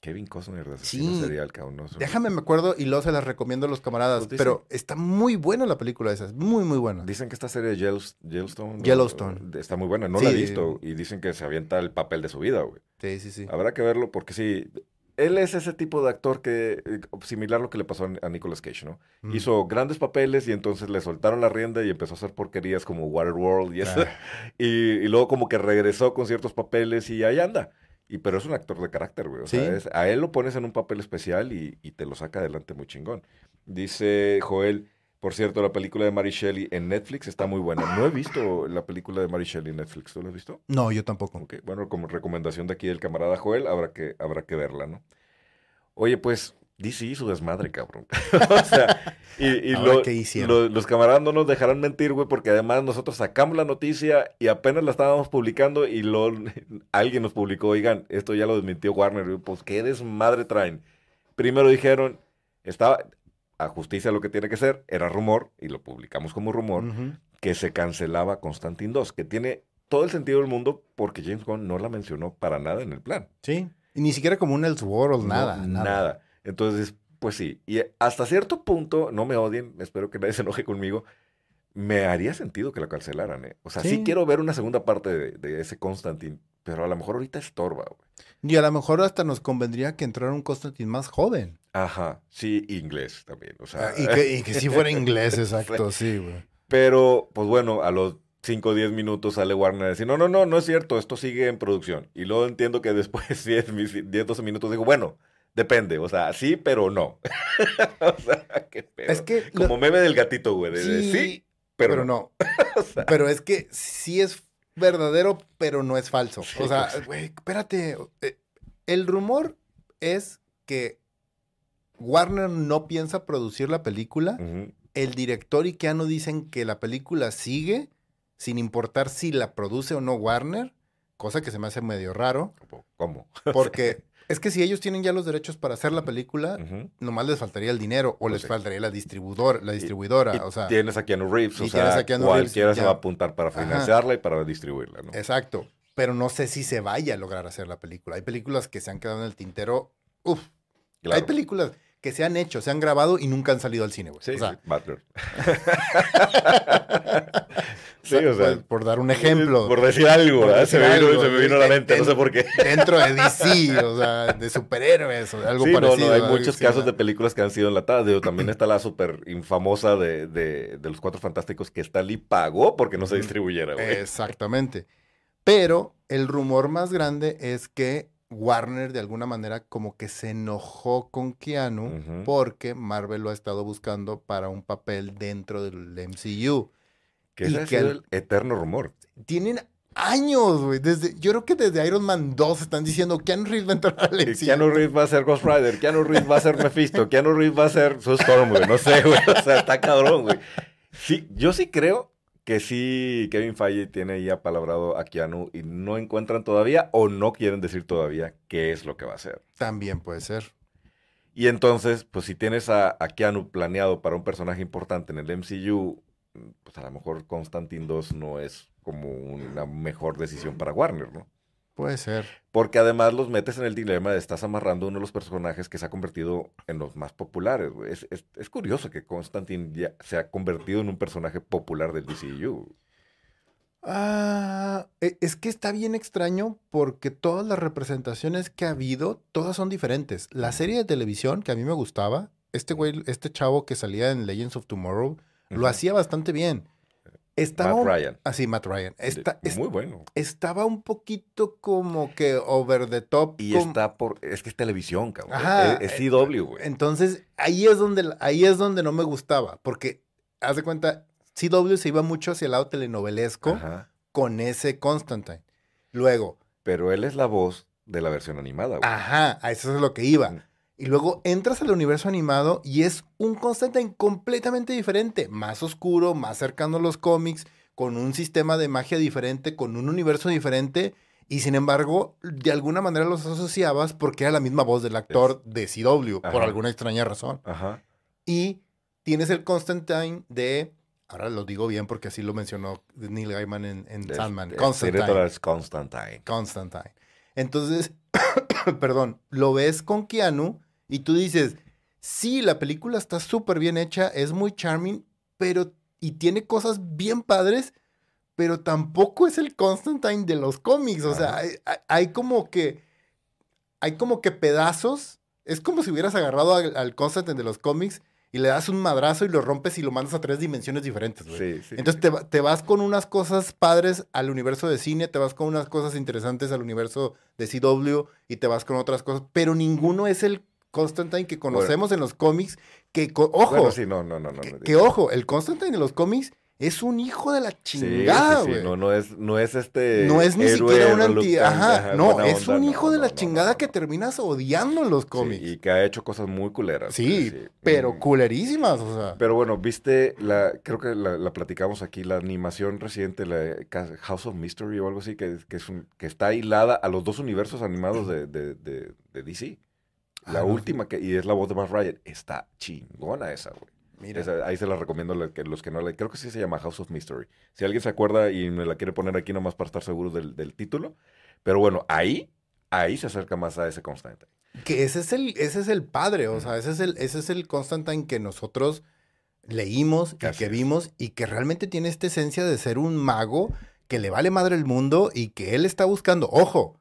Speaker 1: Kevin Costner de asesino
Speaker 2: Sí.
Speaker 1: serial, cabrón. no.
Speaker 2: Déjame, me acuerdo y luego se las recomiendo a los camaradas.
Speaker 1: Pues dicen-
Speaker 2: pero está muy buena la película esa, es muy, muy buena.
Speaker 1: Dicen que esta serie de Yellows- Yellowstone, ¿no?
Speaker 2: Yellowstone.
Speaker 1: está muy buena. No la he visto y dicen que se avienta el papel de su vida, güey.
Speaker 2: Sí, sí, sí.
Speaker 1: Habrá que verlo porque sí. Él es ese tipo de actor que, eh, similar a lo que le pasó a Nicolas Cage, ¿no?
Speaker 2: Mm.
Speaker 1: Hizo grandes papeles y entonces le soltaron la rienda y empezó a hacer porquerías como Waterworld y eso.
Speaker 2: Ah. (laughs)
Speaker 1: Y, y luego como que regresó con ciertos papeles y ahí anda. Y, pero es un actor de carácter, güey. O sea, es- a él lo pones en un papel especial y, y te lo saca adelante muy chingón. Dice Joel, por cierto, la película de Mary Shelley en Netflix está muy buena. No he visto la película de Mary Shelley en Netflix. ¿Tú la has visto?
Speaker 2: No, yo tampoco.
Speaker 1: Bueno, como recomendación de aquí del camarada Joel, habrá que, habrá que verla, ¿no? Oye, pues DC hizo desmadre, cabrón. (laughs) o sea, y, y lo-
Speaker 2: ¿qué hicieron?
Speaker 1: lo- los camaradas no nos dejarán mentir, güey, porque además nosotros sacamos la noticia y apenas la estábamos publicando y lo, (laughs) alguien nos publicó, oigan, esto ya lo desmintió Warner. Y pues, ¿qué desmadre traen? Primero dijeron, estaba a justicia lo que tiene que ser, era rumor, y lo publicamos como rumor, que se cancelaba Constantine 2, que tiene todo el sentido del mundo porque James Gunn no la mencionó para nada en el plan.
Speaker 2: Sí. Y ni siquiera como un Elseworld,
Speaker 1: No,
Speaker 2: nada, nada.
Speaker 1: Nada. Entonces, pues sí. Y hasta cierto punto, no me odien, espero que nadie se enoje conmigo, me haría sentido que la cancelaran, ¿eh? O sea, sí,
Speaker 2: Sí.
Speaker 1: quiero ver una segunda parte de, de ese Constantine, pero a lo mejor ahorita estorba, güey.
Speaker 2: Y a lo mejor hasta nos convendría que entrara un Constantine más joven.
Speaker 1: Ajá, sí, inglés también, o sea.
Speaker 2: Ah, y, que, y que sí fuera (laughs) inglés, exacto, sí, güey.
Speaker 1: Pero, pues bueno, a los 5 o 10 minutos sale Warner a decir, no, no, no, no es cierto, esto sigue en producción. Y luego entiendo que después 10, 10 12 minutos digo, bueno, depende, o sea, sí, pero no. (laughs) o sea, qué pedo.
Speaker 2: Es que... lo-
Speaker 1: Como meme del gatito, güey, de, de sí, pero,
Speaker 2: pero
Speaker 1: no.
Speaker 2: no. (laughs) Pero es que sí es verdadero, pero no es falso.
Speaker 1: Sí,
Speaker 2: o sea,
Speaker 1: pues.
Speaker 2: güey, espérate. eh, El rumor es que Warner no piensa producir la película. El director y Keanu dicen que la película sigue, sin importar si la produce o no Warner, cosa que se me hace medio raro.
Speaker 1: ¿Cómo?
Speaker 2: porque es que si ellos tienen ya los derechos para hacer la película,
Speaker 1: Ujú.
Speaker 2: nomás les faltaría el dinero o
Speaker 1: Pues
Speaker 2: les
Speaker 1: sí.
Speaker 2: faltaría la distribuidora, la distribuidora,
Speaker 1: Y
Speaker 2: o sea,
Speaker 1: tienes a Keanu Reeves, o
Speaker 2: y tienes
Speaker 1: sea,
Speaker 2: a Keanu Reeves,
Speaker 1: cualquiera se
Speaker 2: ya.
Speaker 1: va a apuntar para
Speaker 2: Ajá.
Speaker 1: financiarla y para distribuirla, ¿no?
Speaker 2: exacto. Pero no sé si se vaya a lograr hacer la película. Hay películas que se han quedado en el tintero. Uf,
Speaker 1: Claro.
Speaker 2: hay películas que se han hecho, se han grabado y nunca han salido al cine.
Speaker 1: Sí,
Speaker 2: o sea,
Speaker 1: sí, Butler. (laughs) sí, o sea,
Speaker 2: por, por dar un ejemplo.
Speaker 1: Por decir algo,
Speaker 2: Por
Speaker 1: se, me vino,
Speaker 2: algo,
Speaker 1: se me vino a la mente, no sé por qué.
Speaker 2: Dentro de (laughs) DC, o sea, de superhéroes o algo
Speaker 1: sí, no,
Speaker 2: parecido.
Speaker 1: no, hay
Speaker 2: algo
Speaker 1: muchos casos de películas que han sido enlatadas. Digo, también está la súper infamosa de, de, de los Cuatro Fantásticos que Stanley pagó porque no se distribuyera, güey.
Speaker 2: Exactamente. Pero el rumor más grande es que Warner de alguna manera como que se enojó con Keanu porque Marvel lo ha estado buscando para un papel dentro del MCU.
Speaker 1: Que
Speaker 2: y
Speaker 1: ese ha
Speaker 2: que
Speaker 1: sido el eterno rumor.
Speaker 2: Tienen años, güey. Desde, yo creo que desde Iron Man 2 están diciendo Keanu Reeves va a entrar al
Speaker 1: Que
Speaker 2: MCU.
Speaker 1: Keanu Reeves va a ser Ghost Rider, Keanu Reeves va a ser Mephisto, Keanu Reeves va a ser su Storm, güey. No sé, güey. O sea, está cabrón, güey. Sí, yo sí creo que sí Kevin Feige tiene ahí apalabrado a Keanu y no encuentran todavía o no quieren decir todavía qué es lo que va a hacer.
Speaker 2: También puede ser.
Speaker 1: Y entonces, pues si tienes a, a Keanu planeado para un personaje importante en el MCU, pues a lo mejor Constantine 2 no es como una mejor decisión para Warner, ¿no?
Speaker 2: Puede ser.
Speaker 1: Porque además los metes en el dilema de estás amarrando uno de los personajes que se ha convertido en los más populares. Es, es- es curioso que Constantine ya se ha convertido en un personaje popular del DCU.
Speaker 2: Ah, e- es que está bien extraño porque todas las representaciones que ha habido, todas son diferentes. La serie de televisión que a mí me gustaba, este güey, este chavo que salía en Legends of Tomorrow, lo hacía bastante bien. Estaba
Speaker 1: Matt Ryan.
Speaker 2: Así, Matt Ryan. Está- es-
Speaker 1: Muy bueno.
Speaker 2: estaba un poquito como que over the top.
Speaker 1: Y está por... Es que es televisión, cabrón.
Speaker 2: Ajá,
Speaker 1: Es, es
Speaker 2: eh,
Speaker 1: CW, güey.
Speaker 2: Entonces, ahí es donde, ahí es donde no me gustaba, porque, haz de cuenta, CW se iba mucho hacia el lado telenovelesco
Speaker 1: Ajá.
Speaker 2: con ese Constantine. Luego,
Speaker 1: Pero él es la voz de la versión animada, güey.
Speaker 2: ajá, a eso es lo que iba. Y luego entras al universo animado y es un Constantine completamente diferente, más oscuro, más cercano a los cómics, con un sistema de magia diferente, con un universo diferente. Y sin embargo, de alguna manera los asociabas porque era la misma voz del actor de CW, por alguna extraña razón.
Speaker 1: Ajá.
Speaker 2: Y tienes el Constantine de. Ahora lo digo bien porque así lo mencionó Neil Gaiman en, en Sandman. Constantine.
Speaker 1: es Constantine.
Speaker 2: Constantine. Entonces, (coughs) perdón, lo ves con Keanu y tú dices, sí, la película está súper bien hecha, es muy charming, pero. Y tiene cosas bien padres, pero tampoco es el Constantine de los cómics. O sea, hay, hay- como que. Hay como que pedazos. Es como si hubieras agarrado al, al Constantine de los cómics y le das un madrazo y lo rompes y lo mandas a tres dimensiones diferentes, güey.
Speaker 1: Sí, sí.
Speaker 2: Entonces te, te vas con unas cosas padres al universo de cine, te vas con unas cosas interesantes al universo de CW y te vas con otras cosas, pero ninguno es el Constantine que conocemos en los cómics, que, co- ojo,
Speaker 1: Bueno, sí, no, no, no. no,
Speaker 2: que, ojo, el Constantine de los cómics es un hijo de la chingada,
Speaker 1: sí, sí,
Speaker 2: güey.
Speaker 1: No, no es, no es este.
Speaker 2: No es ni
Speaker 1: héroe
Speaker 2: siquiera un anti... Ajá, no, es
Speaker 1: onda,
Speaker 2: un
Speaker 1: no,
Speaker 2: hijo de la
Speaker 1: no,
Speaker 2: chingada que terminas odiando en los cómics.
Speaker 1: y que ha hecho cosas muy culeras.
Speaker 2: Sí, pero
Speaker 1: Mm.
Speaker 2: culerísimas, o sea.
Speaker 1: Pero bueno, viste, la, creo que la, la platicamos aquí, la animación reciente, la House of Mystery o algo así, que, que, es un- que está hilada a los dos universos animados (clears throat) de, de, de- de DC. La
Speaker 2: Ah, no,
Speaker 1: última, que, y es la voz de Matt Ryan, está chingona esa, güey.
Speaker 2: Mira,
Speaker 1: Esa- ahí se la recomiendo a los que, los que no la... Creo que sí se llama House of Mystery. Si alguien se acuerda y me la quiere poner aquí nomás para estar seguro del, del título. Pero bueno, ahí, ahí se acerca más a ese constante.
Speaker 2: que ese es el, ese es el padre, o sea, ese es el, ese es el Constantine que nosotros leímos y
Speaker 1: Así
Speaker 2: que
Speaker 1: es.
Speaker 2: vimos y que realmente tiene esta esencia de ser un mago que le vale madre el mundo y que él está buscando. Ojo,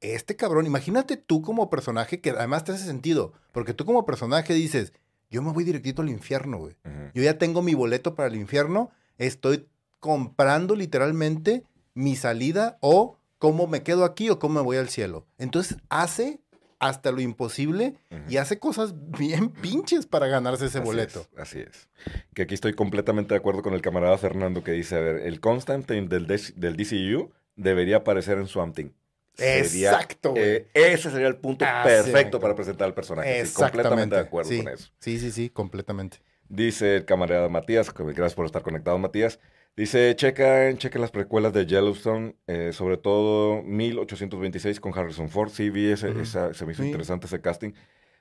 Speaker 2: este cabrón, imagínate tú como personaje que además te hace sentido, porque tú como personaje dices, yo me voy directito al infierno, güey. Yo ya tengo mi boleto para el infierno, estoy comprando literalmente mi salida o cómo me quedo aquí o cómo me voy al cielo. Entonces hace hasta lo imposible y hace cosas bien pinches para ganarse ese
Speaker 1: Así
Speaker 2: boleto.
Speaker 1: es, así es. Que aquí estoy completamente de acuerdo con el camarada Fernando que dice, a ver, el Constantine del, del DCU debería aparecer en Swamp Thing. Sería,
Speaker 2: Exacto,
Speaker 1: eh, ese sería el punto
Speaker 2: Ah,
Speaker 1: perfecto
Speaker 2: sí.
Speaker 1: para presentar al personaje. Sí, completamente de acuerdo
Speaker 2: sí.
Speaker 1: con eso.
Speaker 2: Sí, sí, sí, completamente.
Speaker 1: Dice el camarada Matías, gracias por estar conectado, Matías. Dice, chequen, chequen las precuelas de Yellowstone, eh, sobre todo 1826 con Harrison Ford. Sí, vi ese, esa- se me hizo interesante ese casting.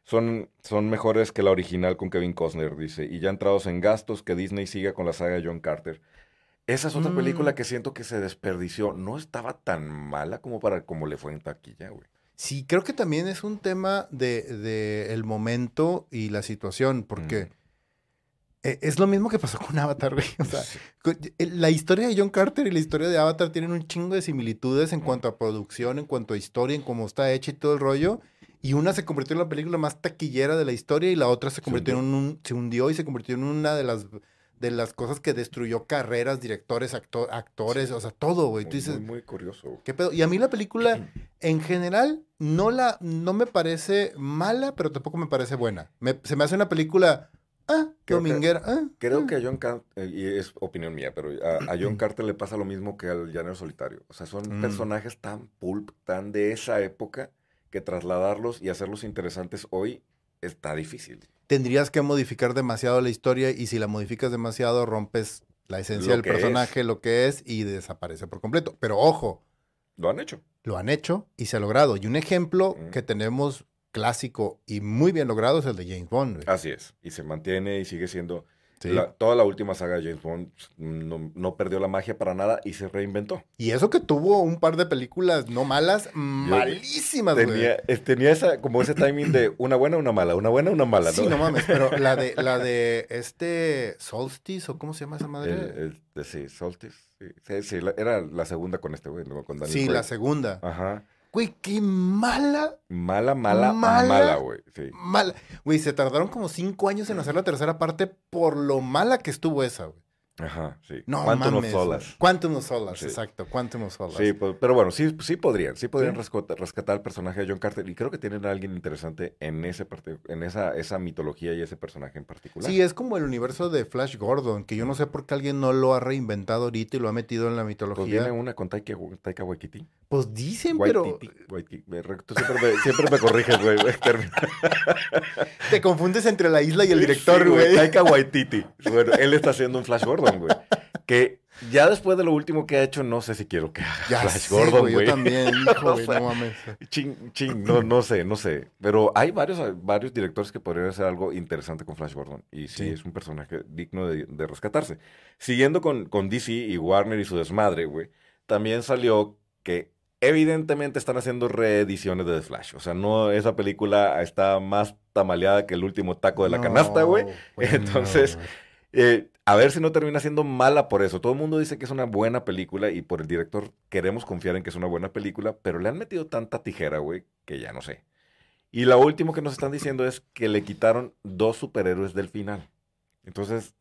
Speaker 1: Son, son mejores que la original con Kevin Costner, dice. Y ya entrados en gastos, que Disney siga con la saga de John Carter. Esa es otra
Speaker 2: Mm.
Speaker 1: película que siento que se desperdició. No estaba tan mala como para como le fue en taquilla, güey.
Speaker 2: Sí, creo que también es un tema de, de el momento y la situación, porque eh, es lo mismo que pasó con Avatar, güey. O sea, La historia de John Carter y la historia de Avatar tienen un chingo de similitudes en cuanto a producción, en cuanto a historia, en cómo está hecha y todo el rollo. Y una se convirtió en la película más taquillera de la historia y la otra se convirtió en un, se hundió y se convirtió en una de las de las cosas que destruyó carreras, directores, acto- actores, o sea, todo, güey. Tú
Speaker 1: Muy,
Speaker 2: dices,
Speaker 1: muy, muy curioso.
Speaker 2: ¿qué pedo? Y a mí la película, (clears throat) en general, no la, no me parece mala, pero tampoco me parece buena. Me- se me hace una película, ah,
Speaker 1: Creo que-
Speaker 2: dominguera, ah,
Speaker 1: Creo
Speaker 2: ah.
Speaker 1: que a John Carter, y es opinión mía, pero a, a John (clears throat) Carter le pasa lo mismo que al Llanero Solitario. O sea, son
Speaker 2: Mm.
Speaker 1: personajes tan pulp, tan de esa época, que trasladarlos y hacerlos interesantes hoy está difícil.
Speaker 2: Tendrías que modificar demasiado la historia y si la modificas demasiado rompes la esencia
Speaker 1: Lo
Speaker 2: del
Speaker 1: es.
Speaker 2: personaje, lo que es y desaparece por completo. Pero ojo,
Speaker 1: Lo han hecho.
Speaker 2: lo han hecho y se ha logrado. Y un ejemplo
Speaker 1: Mm.
Speaker 2: que tenemos clásico y muy bien logrado es el de James Bond.
Speaker 1: Así es. Y se mantiene y sigue siendo.
Speaker 2: Sí.
Speaker 1: la- toda la última saga de James Bond no, no perdió la magia para nada y se reinventó.
Speaker 2: Y eso que tuvo un par de películas no malas, malísimas, güey.
Speaker 1: Tenía, eh, tenía esa, como ese timing de una buena, una mala, una buena, una mala, ¿no?
Speaker 2: Sí, no mames, pero (laughs) la de, la de este Solstice, o cómo se llama esa madre.
Speaker 1: El- el- de- sí, Solstice. Sí, sí, sí, la- era la segunda con este güey, ¿no? con Daniel
Speaker 2: sí,
Speaker 1: Craig.
Speaker 2: la segunda.
Speaker 1: Ajá.
Speaker 2: Güey, qué mala,
Speaker 1: Mala, mala,
Speaker 2: Mala.
Speaker 1: mala, güey. Sí.
Speaker 2: mala. Güey, se tardaron como cinco años en hacer la tercera parte por lo mala que estuvo esa, güey.
Speaker 1: Ajá, sí.
Speaker 2: No
Speaker 1: Quantum
Speaker 2: mames.
Speaker 1: of Solace.
Speaker 2: Quantum of Solace,
Speaker 1: Sí.
Speaker 2: exacto. Quantum of Solace.
Speaker 1: Sí, pues, pero bueno, sí, sí podrían, sí podrían
Speaker 2: Sí.
Speaker 1: rescatar al personaje de John Carter y creo que tienen a alguien interesante en ese en esa, esa mitología y ese personaje en particular.
Speaker 2: Sí, es como el universo de Flash Gordon, que yo no sé por qué alguien no lo ha reinventado ahorita y lo ha metido en la
Speaker 1: Pues
Speaker 2: mitología.
Speaker 1: viene una con Taika, Taika Waititi.
Speaker 2: Pues dicen, pero
Speaker 1: Waititi, Tú siempre me, siempre me corriges, güey. (laughs)
Speaker 2: te confundes entre la isla y el director,
Speaker 1: Sí,
Speaker 2: güey.
Speaker 1: Taika Waititi. Bueno, él está haciendo un Flash Gordon, güey. Que ya después de lo último que ha hecho, no sé si quiero que haga
Speaker 2: ya
Speaker 1: Flash
Speaker 2: sé,
Speaker 1: Gordon,
Speaker 2: güey. Yo también, (laughs) hijo, no mames.
Speaker 1: Ching, ching, no, no sé, no sé. Pero hay varios, varios directores que podrían hacer algo interesante con Flash Gordon. Y sí,
Speaker 2: Sí.
Speaker 1: es un personaje digno de, de rescatarse. Siguiendo con, con DC y Warner y su desmadre, güey, también salió que evidentemente están haciendo reediciones de The Flash. O sea, no, esa película está más tamaleada que el último taco de la
Speaker 2: No,
Speaker 1: canasta, güey.
Speaker 2: bueno, (laughs)
Speaker 1: Entonces. Eh, a ver si no termina siendo mala por eso. Todo el mundo dice que es una buena película y por el director queremos confiar en que es una buena película, pero le han metido tanta tijera, güey, que ya no sé. Y lo último que nos están diciendo es que le quitaron dos superhéroes del final. Entonces,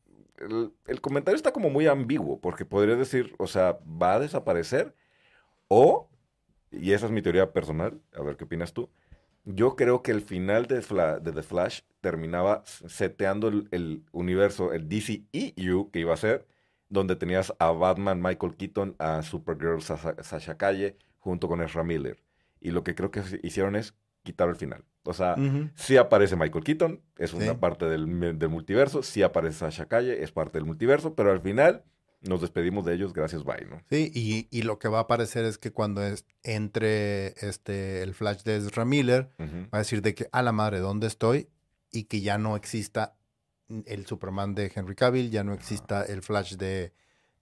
Speaker 1: el, comentario está como muy ambiguo, porque podría decir, o sea, va a desaparecer o, y esa es mi teoría personal, a ver qué opinas tú, yo creo que el final de, Fla- de The Flash terminaba seteando el, el universo, el DCEU que iba a ser, donde tenías a Batman Michael Keaton, a Supergirl Sasha, Sasha Calle, junto con Ezra Miller. Y lo que creo que hicieron es quitar el final. O sea,
Speaker 2: Ujú.
Speaker 1: sí aparece Michael Keaton, es una
Speaker 2: Sí.
Speaker 1: parte del, del multiverso, sí aparece Sasha Calle, es parte del multiverso, pero al final nos despedimos de ellos, gracias, bye, ¿no?
Speaker 2: Sí, y, y lo que va a aparecer es que cuando es- entre este, el flash de Ezra Miller, va a decir de que, a la madre, ¿dónde estoy? Y que ya no exista el Superman de Henry Cavill, ya no exista el flash de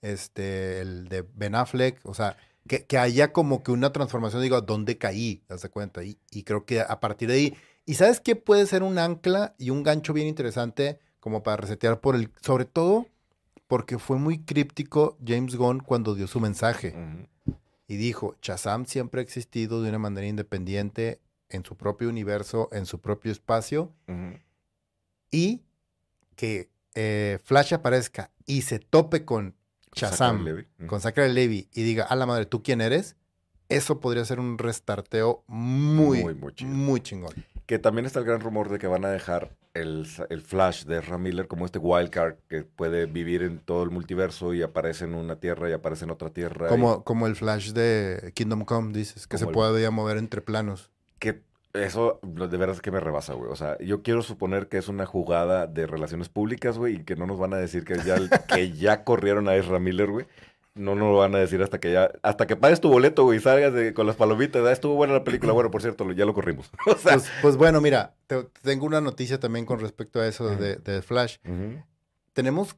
Speaker 2: este, el de Ben Affleck, o sea, que, que haya como que una transformación, digo, ¿dónde caí? ¿Te das cuenta? Y, y creo que a partir de ahí, ¿y sabes qué puede ser un ancla y un gancho bien interesante como para resetear por el, sobre todo porque fue muy críptico James Gunn cuando dio su mensaje. Y dijo, Shazam siempre ha existido de una manera independiente en su propio universo, en su propio espacio, y que eh, Flash aparezca y se tope con Shazam,
Speaker 1: Zachary
Speaker 2: con Zachary Levy y diga, a la madre, ¿tú quién eres? Eso podría ser un restarteo muy,
Speaker 1: Muy, muy
Speaker 2: muy chingón.
Speaker 1: Que también está el gran rumor de que van a dejar el, el Flash de Ezra Miller como este wildcard que puede vivir en todo el multiverso y aparece en una tierra y aparece en otra tierra. y
Speaker 2: Como, como el Flash de Kingdom Come, dices, que se
Speaker 1: el-
Speaker 2: podía mover entre planos.
Speaker 1: que eso de verdad es que me rebasa, güey. O sea, yo quiero suponer que es una jugada de relaciones públicas, güey, y que no nos van a decir que ya, (laughs) que ya corrieron a Ezra Miller, güey. No nos lo van a decir hasta que ya, hasta que pagues tu boleto, güey, y salgas de- con las palomitas. Ah, estuvo buena la película. (clears throat) Bueno, por cierto, ya lo corrimos. (laughs) o sea,
Speaker 2: Pues, pues bueno, mira, te- tengo una noticia también con respecto a eso de, de Flash. tenemos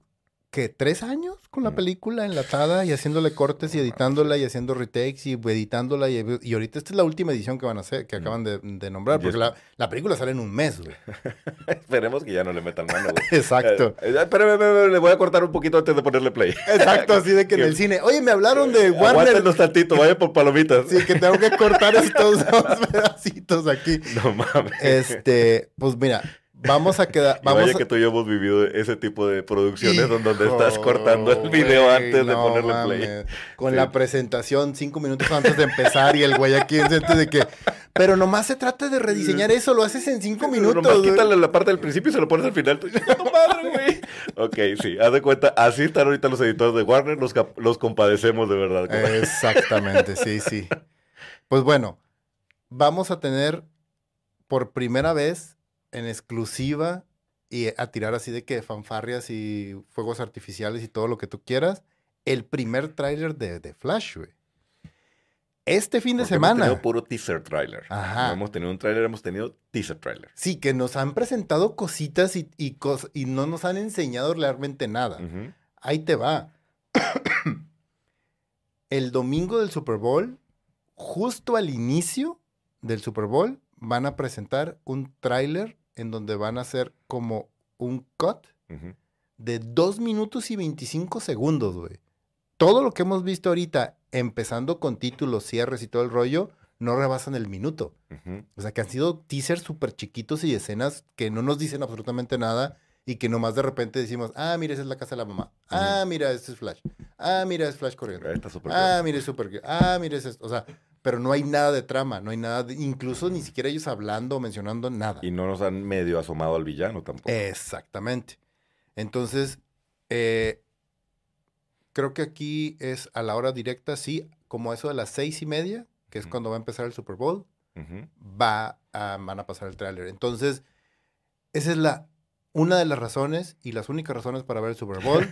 Speaker 2: que tres años con la
Speaker 1: Mm.
Speaker 2: película enlatada y haciéndole cortes y editándola y haciendo retakes y editándola y, y ahorita esta es la última edición que van a hacer, que
Speaker 1: Mm.
Speaker 2: acaban de, de nombrar, porque la, la película sale en un mes, güey. (laughs)
Speaker 1: Esperemos que ya no le metan mano, güey. (laughs)
Speaker 2: Exacto.
Speaker 1: Eh, eh, espérame, le voy a cortar un poquito antes de ponerle play. (laughs)
Speaker 2: Exacto, así de que en el cine, oye, me hablaron de Warner.
Speaker 1: Aguántenos tantito, vaya por palomitas.
Speaker 2: Sí, que tengo que cortar estos dos pedacitos aquí.
Speaker 1: No mames.
Speaker 2: Este, pues mira, vamos a quedar,
Speaker 1: Y
Speaker 2: vamos
Speaker 1: vaya
Speaker 2: a-
Speaker 1: que tú y yo hemos vivido ese tipo de producciones
Speaker 2: Hijo,
Speaker 1: donde estás cortando el video
Speaker 2: güey,
Speaker 1: antes de
Speaker 2: no
Speaker 1: ponerle play.
Speaker 2: mames. Con
Speaker 1: Sí.
Speaker 2: la presentación cinco minutos antes de empezar y el güey aquí enfrente de que... Pero nomás se trata de rediseñar eso, lo haces en cinco minutos.
Speaker 1: Nomás quítale la parte del principio y se lo pones al final. Tú, "Hijo de tu madre, güey. ok, sí, haz de cuenta, así están ahorita los editores de Warner, los, los compadecemos de verdad.
Speaker 2: Exactamente, sí, sí. Pues bueno, vamos a tener por primera vez en exclusiva y a tirar así de que fanfarrias y fuegos artificiales y todo lo que tú quieras, el primer tráiler de, de Flash, güey. Este fin de
Speaker 1: Porque Hemos
Speaker 2: semana.
Speaker 1: tenido puro teaser trailer.
Speaker 2: Ajá.
Speaker 1: No hemos tenido un trailer, hemos tenido teaser trailer.
Speaker 2: Sí, que nos han presentado cositas y, y, cos- y no nos han enseñado realmente nada. Ahí te va. (coughs) El domingo del Super Bowl, justo al inicio del Super Bowl, van a presentar un tráiler en donde van a hacer como un cut de 2 minutos y 25 segundos, güey. Todo lo que hemos visto ahorita, empezando con títulos, cierres y todo el rollo, no rebasan el minuto. O sea, que han sido teasers súper chiquitos y escenas que no nos dicen absolutamente nada y que nomás de repente decimos, ah, mira, esa es la casa de la mamá. Ah, mira, este es Flash. Ah, mira, es Flash corriendo.
Speaker 1: Está súper
Speaker 2: Ah, mire, es súper. Ah, mire, es esto. O sea, pero no hay nada de trama, no hay nada, de- incluso ni siquiera ellos hablando o mencionando nada.
Speaker 1: Y no nos han medio asomado al villano tampoco.
Speaker 2: Exactamente. Entonces, eh, creo que aquí es a la hora directa, sí, como eso de las seis y media, que es cuando va a empezar el Super Bowl, va a, van a pasar el tráiler. Entonces, esa es la una de las razones y las únicas razones para ver el Super Bowl,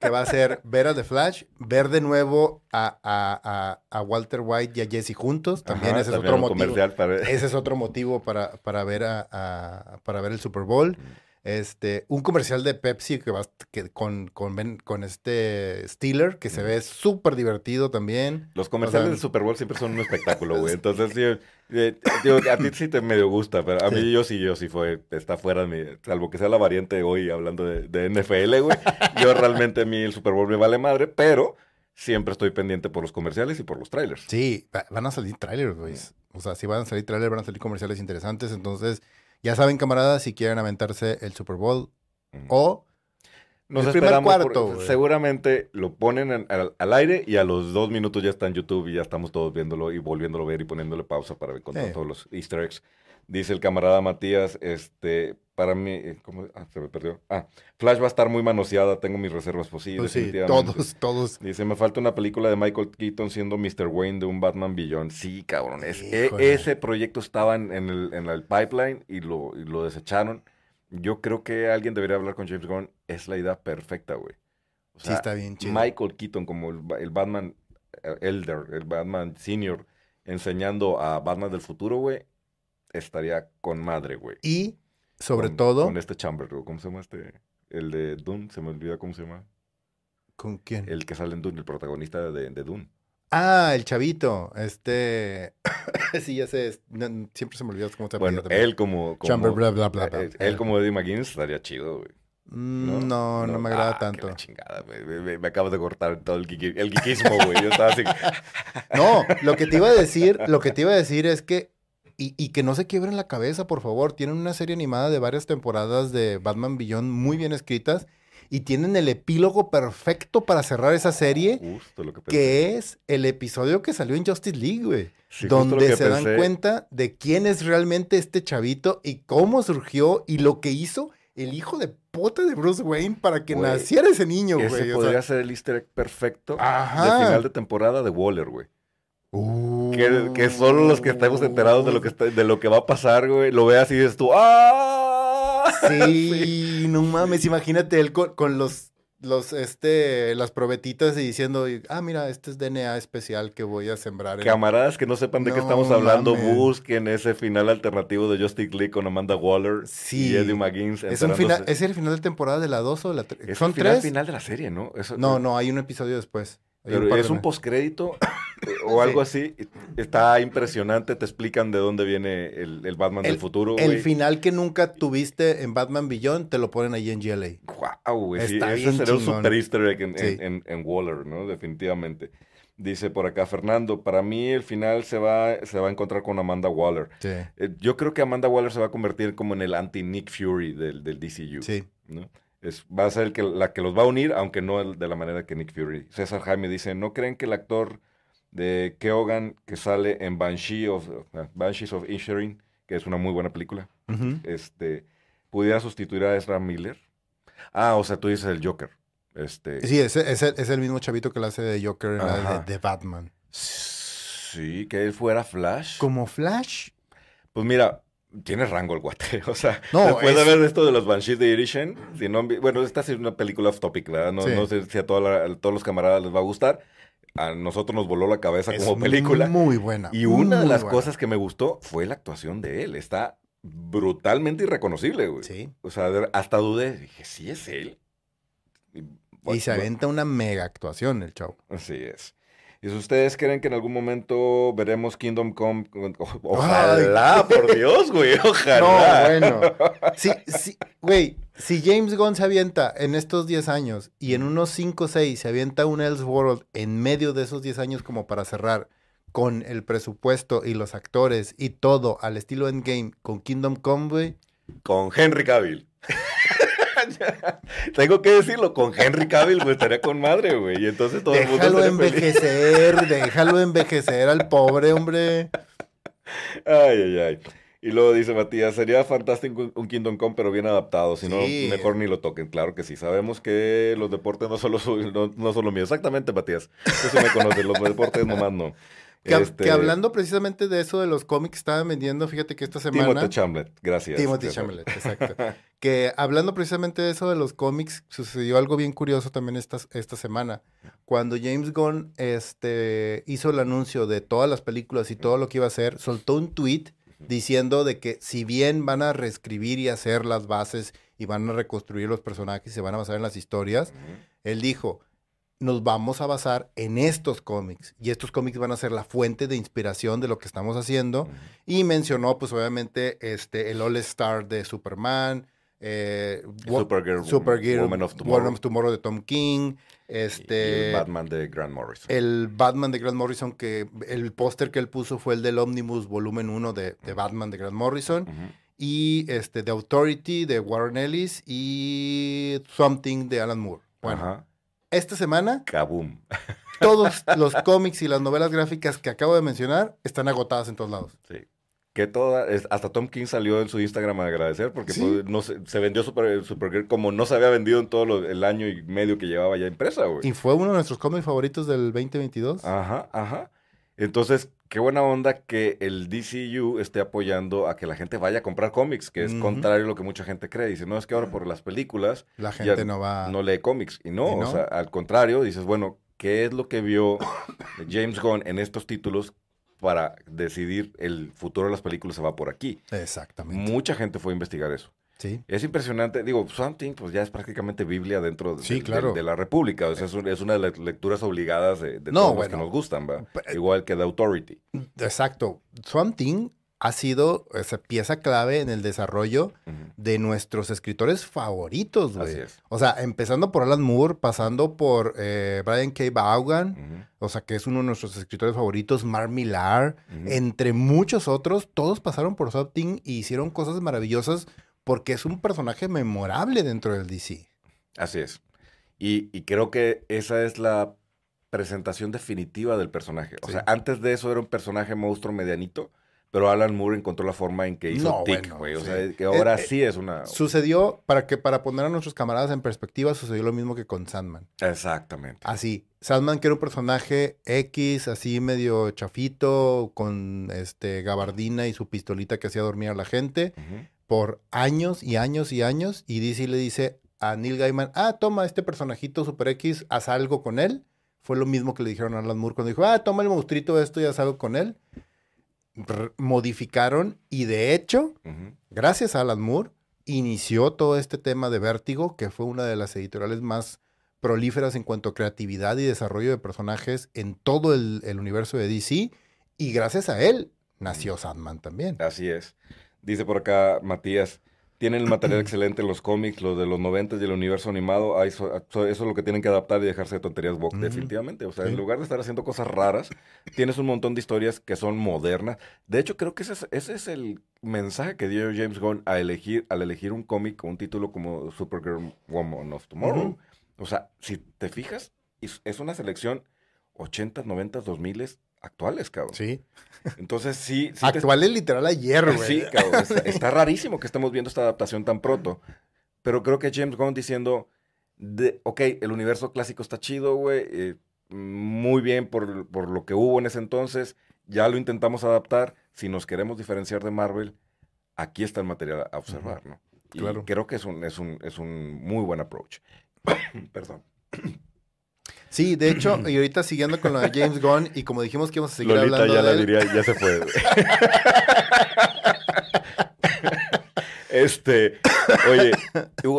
Speaker 2: que va a ser ver a The Flash, ver de nuevo a, a- a- a Walter White y a Jesse juntos, también
Speaker 1: Ajá,
Speaker 2: ese es otro motivo.
Speaker 1: para...
Speaker 2: Ese es otro motivo para, para ver a, a- para ver el Super Bowl. Este, un comercial de Pepsi que va que con, con, Ben- con este Steeler, que se ve súper divertido también.
Speaker 1: Los comerciales
Speaker 2: O sea,
Speaker 1: del Super Bowl siempre son un espectáculo, güey. (laughs) Entonces, sí, eh, digo, a ti sí te medio gusta, pero a mí
Speaker 2: Sí.
Speaker 1: yo sí, yo sí fue, está fuera de mi, salvo que sea la variante hoy hablando de, de NFL, güey. Yo realmente a mí el Super Bowl me vale madre, pero siempre estoy pendiente por los comerciales y por los trailers.
Speaker 2: Sí, va- van a salir trailers, güey. O sea, si van a salir trailers, van a salir comerciales interesantes. Entonces, ya saben, camaradas, si quieren aventarse el Super Bowl o
Speaker 1: Nos
Speaker 2: el primer cuarto,
Speaker 1: por- seguramente lo ponen en- al, al aire y a los dos minutos ya está en YouTube y ya estamos todos viéndolo y volviéndolo a ver y poniéndole pausa para encontrar
Speaker 2: Sí.
Speaker 1: todos los easter eggs. Dice el camarada Matías, este, para mí, eh, ¿cómo? Ah, se me perdió. Ah, Flash va a estar muy manoseada, tengo mis reservas posibles.
Speaker 2: Pues sí, todos, todos.
Speaker 1: Dice, me falta una película de Michael Keaton siendo Mr. Wayne de un Batman Beyond. Sí, cabrón. es- e- ese proyecto estaba en, en el, en el pipeline y lo, y lo desecharon. Yo creo que alguien debería hablar con James Gunn. Es la idea perfecta, güey. O
Speaker 2: Sí, está bien chido.
Speaker 1: Michael Keaton como el, el Batman eh, Elder, el Batman Senior, enseñando a Batman del futuro, güey, estaría con madre, güey.
Speaker 2: Y, sobre
Speaker 1: Con-
Speaker 2: todo,
Speaker 1: Con este Chamber. ¿cómo se llama este? El de Dune, se me olvida cómo se llama.
Speaker 2: ¿con quién?
Speaker 1: El que sale en Dune, el protagonista de, de Dune.
Speaker 2: Ah, el chavito. Este. (coughs) sí, ya sé. no, siempre se me olvida cómo se llama.
Speaker 1: Bueno, él como... como
Speaker 2: Chamber, bla, bla, bla, bla.
Speaker 1: eh, Él como Eddie McGuinness estaría chido, güey.
Speaker 2: Mm, No, no, me agrada
Speaker 1: Ah,
Speaker 2: tanto.
Speaker 1: chingada. Me, me- me acabas de cortar todo el, geekismo, güey. Yo estaba así... (laughs)
Speaker 2: No, lo que te iba a decir, lo que te iba a decir es que. Y, y que no se quiebren la cabeza, por favor. Tienen una serie animada de varias temporadas de Batman Beyond muy bien escritas. Y tienen el epílogo perfecto para cerrar esa serie.
Speaker 1: Justo lo que.
Speaker 2: Que es el episodio que salió en Justice League, güey.
Speaker 1: Sí,
Speaker 2: donde se dan cuenta de quién es realmente este chavito y cómo surgió y lo que hizo el hijo de puta de Bruce Wayne para que
Speaker 1: Güey,
Speaker 2: naciera ese niño,
Speaker 1: Ese
Speaker 2: güey. o sea,
Speaker 1: podría ser el easter egg perfecto
Speaker 2: Ajá.
Speaker 1: de final de temporada de Waller, güey.
Speaker 2: Uh.
Speaker 1: Que, que solo los que estemos enterados de lo que, está- de lo que va a pasar, güey, lo veas y dices tú, ¡ah! (laughs)
Speaker 2: Sí, no mames, imagínate él con, con los, los, este, las probetitas y diciendo, ah, mira, este es DNA especial que voy a sembrar. en-".
Speaker 1: Camaradas que no sepan de qué estamos hablando,
Speaker 2: mames.
Speaker 1: busquen ese final alternativo de Justice League con Amanda Waller
Speaker 2: Sí.
Speaker 1: y Eddie McGuinness.
Speaker 2: Es, un final. ¿Es el final de temporada de la 2 o la 3?
Speaker 1: Es
Speaker 2: ¿Son
Speaker 1: el final,
Speaker 2: tres?
Speaker 1: final de la serie, ¿no? Eso-
Speaker 2: No, no, hay un episodio después.
Speaker 1: Pero
Speaker 2: de
Speaker 1: es un postcrédito eh, o algo así. Está impresionante. Te explican de dónde viene el, el Batman del futuro,
Speaker 2: El final que nunca tuviste en Batman Beyond te lo ponen ahí en GLA.
Speaker 1: Guau, güey. Sí, ese sería un super easter egg en, en- en- en Waller, ¿no? Definitivamente. Dice por acá Fernando, para mí el final se va, se va a encontrar con Amanda Waller.
Speaker 2: Sí.
Speaker 1: Eh, yo creo que Amanda Waller se va a convertir como en el anti-Nick Fury del, del DCU.
Speaker 2: Sí.
Speaker 1: ¿no? Es, va a ser el que, la que los va a unir, aunque no el- de la manera que Nick Fury. César Jaime dice, ¿no creen que el actor de Keoghan que sale en Banshee of, Banshees of Inisherin, que es una muy buena película, este, pudiera sustituir a Ezra Miller? Ah, o sea, tú dices el Joker. Este,
Speaker 2: Sí, es, es el, es el mismo chavito que la hace de Joker en la de, de Batman.
Speaker 1: Sí, que él fuera Flash.
Speaker 2: Como Flash.
Speaker 1: Pues mira, tiene rango el guate. (laughs) O sea,
Speaker 2: No,
Speaker 1: después de
Speaker 2: es-
Speaker 1: ver esto de los Banshees de Irishen, si no bueno, esta sí es una película off topic, ¿verdad? No,
Speaker 2: Sí.
Speaker 1: no sé si a, toda la- a todos los camaradas les va a gustar. A nosotros nos voló la cabeza
Speaker 2: Es
Speaker 1: como película.
Speaker 2: Muy buena.
Speaker 1: Y una de las
Speaker 2: buena.
Speaker 1: cosas que me gustó fue la actuación de él. Está brutalmente irreconocible, güey.
Speaker 2: Sí.
Speaker 1: O sea, hasta dudé. Dije, ¿sí es él? Y,
Speaker 2: se aventa una mega actuación el chavo.
Speaker 1: Así es. Y si ustedes creen que en algún momento veremos Kingdom Come, ojalá, por Dios, güey, (laughs) ojalá.
Speaker 2: No, bueno. Sí, sí, güey, si James Gunn se avienta en estos 10 años y en unos 5 o 6 se avienta un Elseworld en medio de esos 10 años como para cerrar con el presupuesto y los actores y todo al estilo Endgame con Kingdom Come, güey.
Speaker 1: Con Henry Cavill. (laughs) Tengo que decirlo, con Henry Cavill, güey, estaría con madre, güey. Y entonces todo el mundo
Speaker 2: Déjalo
Speaker 1: feliz.
Speaker 2: envejecer, déjalo envejecer al pobre, hombre.
Speaker 1: Ay, ay, ay. Y luego dice Matías, sería fantástico un- Kingdom Come, pero bien adaptado. Si
Speaker 2: Sí.
Speaker 1: no, mejor ni lo toquen. Claro que sí. Sabemos que los deportes no solo no, no son lo mío. Exactamente, Matías. Tú sí me conoces. Los deportes nomás no.
Speaker 2: Que,
Speaker 1: Este,
Speaker 2: que hablando precisamente de eso de los cómics, estaban vendiendo, fíjate que esta semana...
Speaker 1: Timothy Chamlet. Gracias.
Speaker 2: Timothy. Chalamet, (laughs) exacto. que hablando precisamente de eso de los cómics, sucedió algo bien curioso también esta, esta semana. Cuando James Gunn este, hizo el anuncio de todas las películas y todo lo que iba a hacer, soltó un tweet diciendo de que si bien van a reescribir y hacer las bases y van a reconstruir los personajes y se van a basar en las historias, él dijo, nos vamos a basar en estos cómics y estos cómics van a ser la fuente de inspiración de lo que estamos haciendo. Y mencionó, pues obviamente, este, el All Star de Superman, eh,
Speaker 1: Supergirl,
Speaker 2: Supergirl,
Speaker 1: Woman of Tomorrow.
Speaker 2: Woman of Tomorrow de Tom King,
Speaker 1: Y
Speaker 2: este,
Speaker 1: el Batman de Grant Morrison.
Speaker 2: el Batman de Grant Morrison, que el póster que él puso fue el del Omnibus Volumen 1 de, de Batman de Grant Morrison, y este, The Authority de Warren Ellis y Something de Alan Moore. Bueno, esta semana
Speaker 1: Kaboom.
Speaker 2: todos (laughs) los cómics y las novelas gráficas que acabo de mencionar están agotadas en todos lados.
Speaker 1: Sí. Que toda, hasta Tom King salió en su Instagram a agradecer porque
Speaker 2: Sí.
Speaker 1: pues, no se, se vendió Super, Supergirl como no se había vendido en todo lo- el año y medio que llevaba ya impresa, güey.
Speaker 2: Y fue uno de nuestros cómics favoritos del 2022.
Speaker 1: Ajá, ajá. Entonces, qué buena onda que el DCU esté apoyando a que la gente vaya a comprar cómics, que es contrario a lo que mucha gente cree. Dice, no, es que ahora por las películas
Speaker 2: La
Speaker 1: ya
Speaker 2: gente no va...
Speaker 1: no lee cómics. Y no,
Speaker 2: ¿Y no?
Speaker 1: o sea, al contrario, dices, bueno, ¿qué es lo que vio (coughs) James Gunn en estos títulos para decidir el futuro de las películas se va por aquí?
Speaker 2: Exactamente.
Speaker 1: Mucha gente fue a investigar eso.
Speaker 2: Sí.
Speaker 1: Es impresionante. Digo, Swamp Thing, pues ya es prácticamente Biblia dentro de,
Speaker 2: Sí,
Speaker 1: de-
Speaker 2: claro.
Speaker 1: de la República. O sea, es, un- es una de las lecturas obligadas de, de
Speaker 2: No,
Speaker 1: todos los que nos gustan, ¿va? Igual que The Authority.
Speaker 2: Exacto. Swamp Thing ha sido esa pieza clave en el desarrollo de nuestros escritores favoritos, güey.
Speaker 1: Así es.
Speaker 2: O sea, empezando por Alan Moore, pasando por eh, Brian K. Vaughan, o sea, que es uno de nuestros escritores favoritos, Mark Millar, entre muchos otros, todos pasaron por Swamp Thing y hicieron cosas maravillosas porque es un personaje memorable dentro del DC.
Speaker 1: Así es. Y, y creo que esa es la presentación definitiva del personaje. O
Speaker 2: Sí.
Speaker 1: sea, antes de eso era un personaje monstruo medianito, pero Alan Moore encontró la forma en que hizo
Speaker 2: No, bueno,
Speaker 1: güey. O
Speaker 2: sí.
Speaker 1: sea, que ahora
Speaker 2: Eh, eh,
Speaker 1: sí es una...
Speaker 2: Sucedió, para que para poner a nuestros camaradas en perspectiva, sucedió lo mismo que con Sandman.
Speaker 1: Exactamente.
Speaker 2: Así, Sandman que era un personaje X, así medio chafito, con este gabardina y su pistolita que hacía dormir a la gente, por años y años y años, y DC le dice a Neil Gaiman, ah, toma este personajito Super X, haz algo con él. Fue lo mismo que le dijeron a Alan Moore cuando dijo, ah, toma el monstruito esto y haz algo con él. Modificaron y de hecho, gracias a Alan Moore, inició todo este tema de Vértigo, que fue una de las editoriales más prolíferas en cuanto a creatividad y desarrollo de personajes en todo el, el universo de DC. Y gracias a él nació Sandman también.
Speaker 1: Así es. Dice por acá Matías, tienen el material excelente en los cómics, los de los 90 y el universo animado. Eso, eso es lo que tienen que adaptar y dejarse de tonterías woke,
Speaker 2: Ujú.
Speaker 1: definitivamente. O sea,
Speaker 2: Sí.
Speaker 1: en lugar de estar haciendo cosas raras, tienes un montón de historias que son modernas. De hecho, creo que ese es, ese es el mensaje que dio James Gunn a elegir, al elegir un cómic un título como Supergirl Woman of Tomorrow. O sea, si te fijas, es es una selección 80, 90, 2000 actuales, cabrón.
Speaker 2: Sí.
Speaker 1: Entonces, sí. sí te-
Speaker 2: literal ayer, güey.
Speaker 1: Sí, cabrón, está, está rarísimo que estemos viendo esta adaptación tan pronto. Pero creo que James Gunn diciendo, de, ok, el universo clásico está chido, güey, eh, muy bien por, por lo que hubo en ese entonces, ya lo intentamos adaptar, si nos queremos diferenciar de Marvel, aquí está el material a observar, ¿no? Y
Speaker 2: Claro.
Speaker 1: creo que es un, es un, es un muy buen approach. (coughs) Perdón.
Speaker 2: Sí, de hecho, y ahorita siguiendo con lo de James Gunn, y como dijimos que íbamos a seguir
Speaker 1: Lolita
Speaker 2: hablando
Speaker 1: ya
Speaker 2: de
Speaker 1: la
Speaker 2: él,
Speaker 1: diría, ya se fue. este, oye,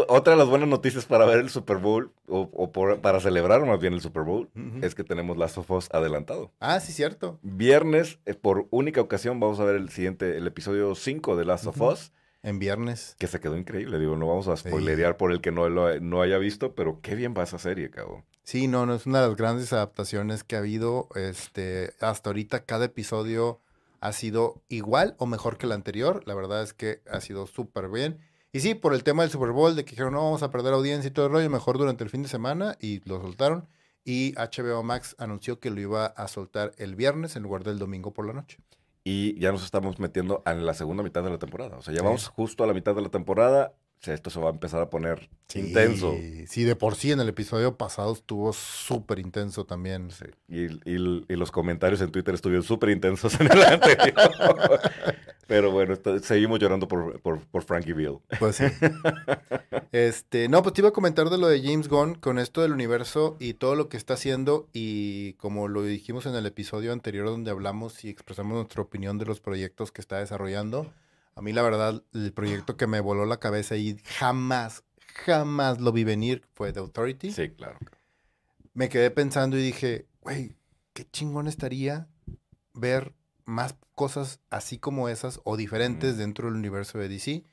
Speaker 1: otra de las buenas noticias para ver el Super Bowl, o, o por- para celebrar más bien el Super Bowl, es que tenemos Last of Us adelantado.
Speaker 2: Ah, sí, cierto.
Speaker 1: Viernes, eh, por única ocasión, vamos a ver el siguiente, el episodio 5 de Last of
Speaker 2: Ujú.
Speaker 1: Us,
Speaker 2: En viernes.
Speaker 1: que se quedó increíble. Digo, no vamos a
Speaker 2: Sí.
Speaker 1: spoilerear por el que no lo no haya visto, pero qué bien va esa serie, cabrón.
Speaker 2: Sí, no, no es una de las grandes adaptaciones que ha habido. Este, hasta ahorita cada episodio ha sido igual o mejor que el anterior. La verdad es que ha sido súper bien. Y sí, por el tema del Super Bowl, de que dijeron, no, vamos a perder audiencia y todo el rollo, mejor durante el fin de semana, y lo soltaron. Y HBO Max anunció que lo iba a soltar el viernes en lugar del domingo por la noche.
Speaker 1: Y ya nos estamos metiendo en la segunda mitad de la temporada. O sea, ya
Speaker 2: Sí.
Speaker 1: vamos justo a la mitad de la temporada. Esto se va a empezar a poner intenso.
Speaker 2: Sí, de por sí en el episodio pasado estuvo súper intenso también.
Speaker 1: Sí. Y, y- y los comentarios en Twitter estuvieron súper intensos en el (laughs) anterior. Pero bueno, seguimos llorando por, por, por Frankie Bill.
Speaker 2: Pues sí. Este, no, pues te iba a comentar de lo de James Gunn con esto del universo y todo lo que está haciendo y como lo dijimos en el episodio anterior donde hablamos y expresamos nuestra opinión de los proyectos que está desarrollando. A mí la verdad, el proyecto que me voló la cabeza y jamás, jamás lo vi venir fue The Authority.
Speaker 1: Sí, claro.
Speaker 2: Me quedé pensando y dije, güey, qué chingón estaría ver más cosas así como esas o diferentes
Speaker 1: Mm.
Speaker 2: dentro del universo de DC.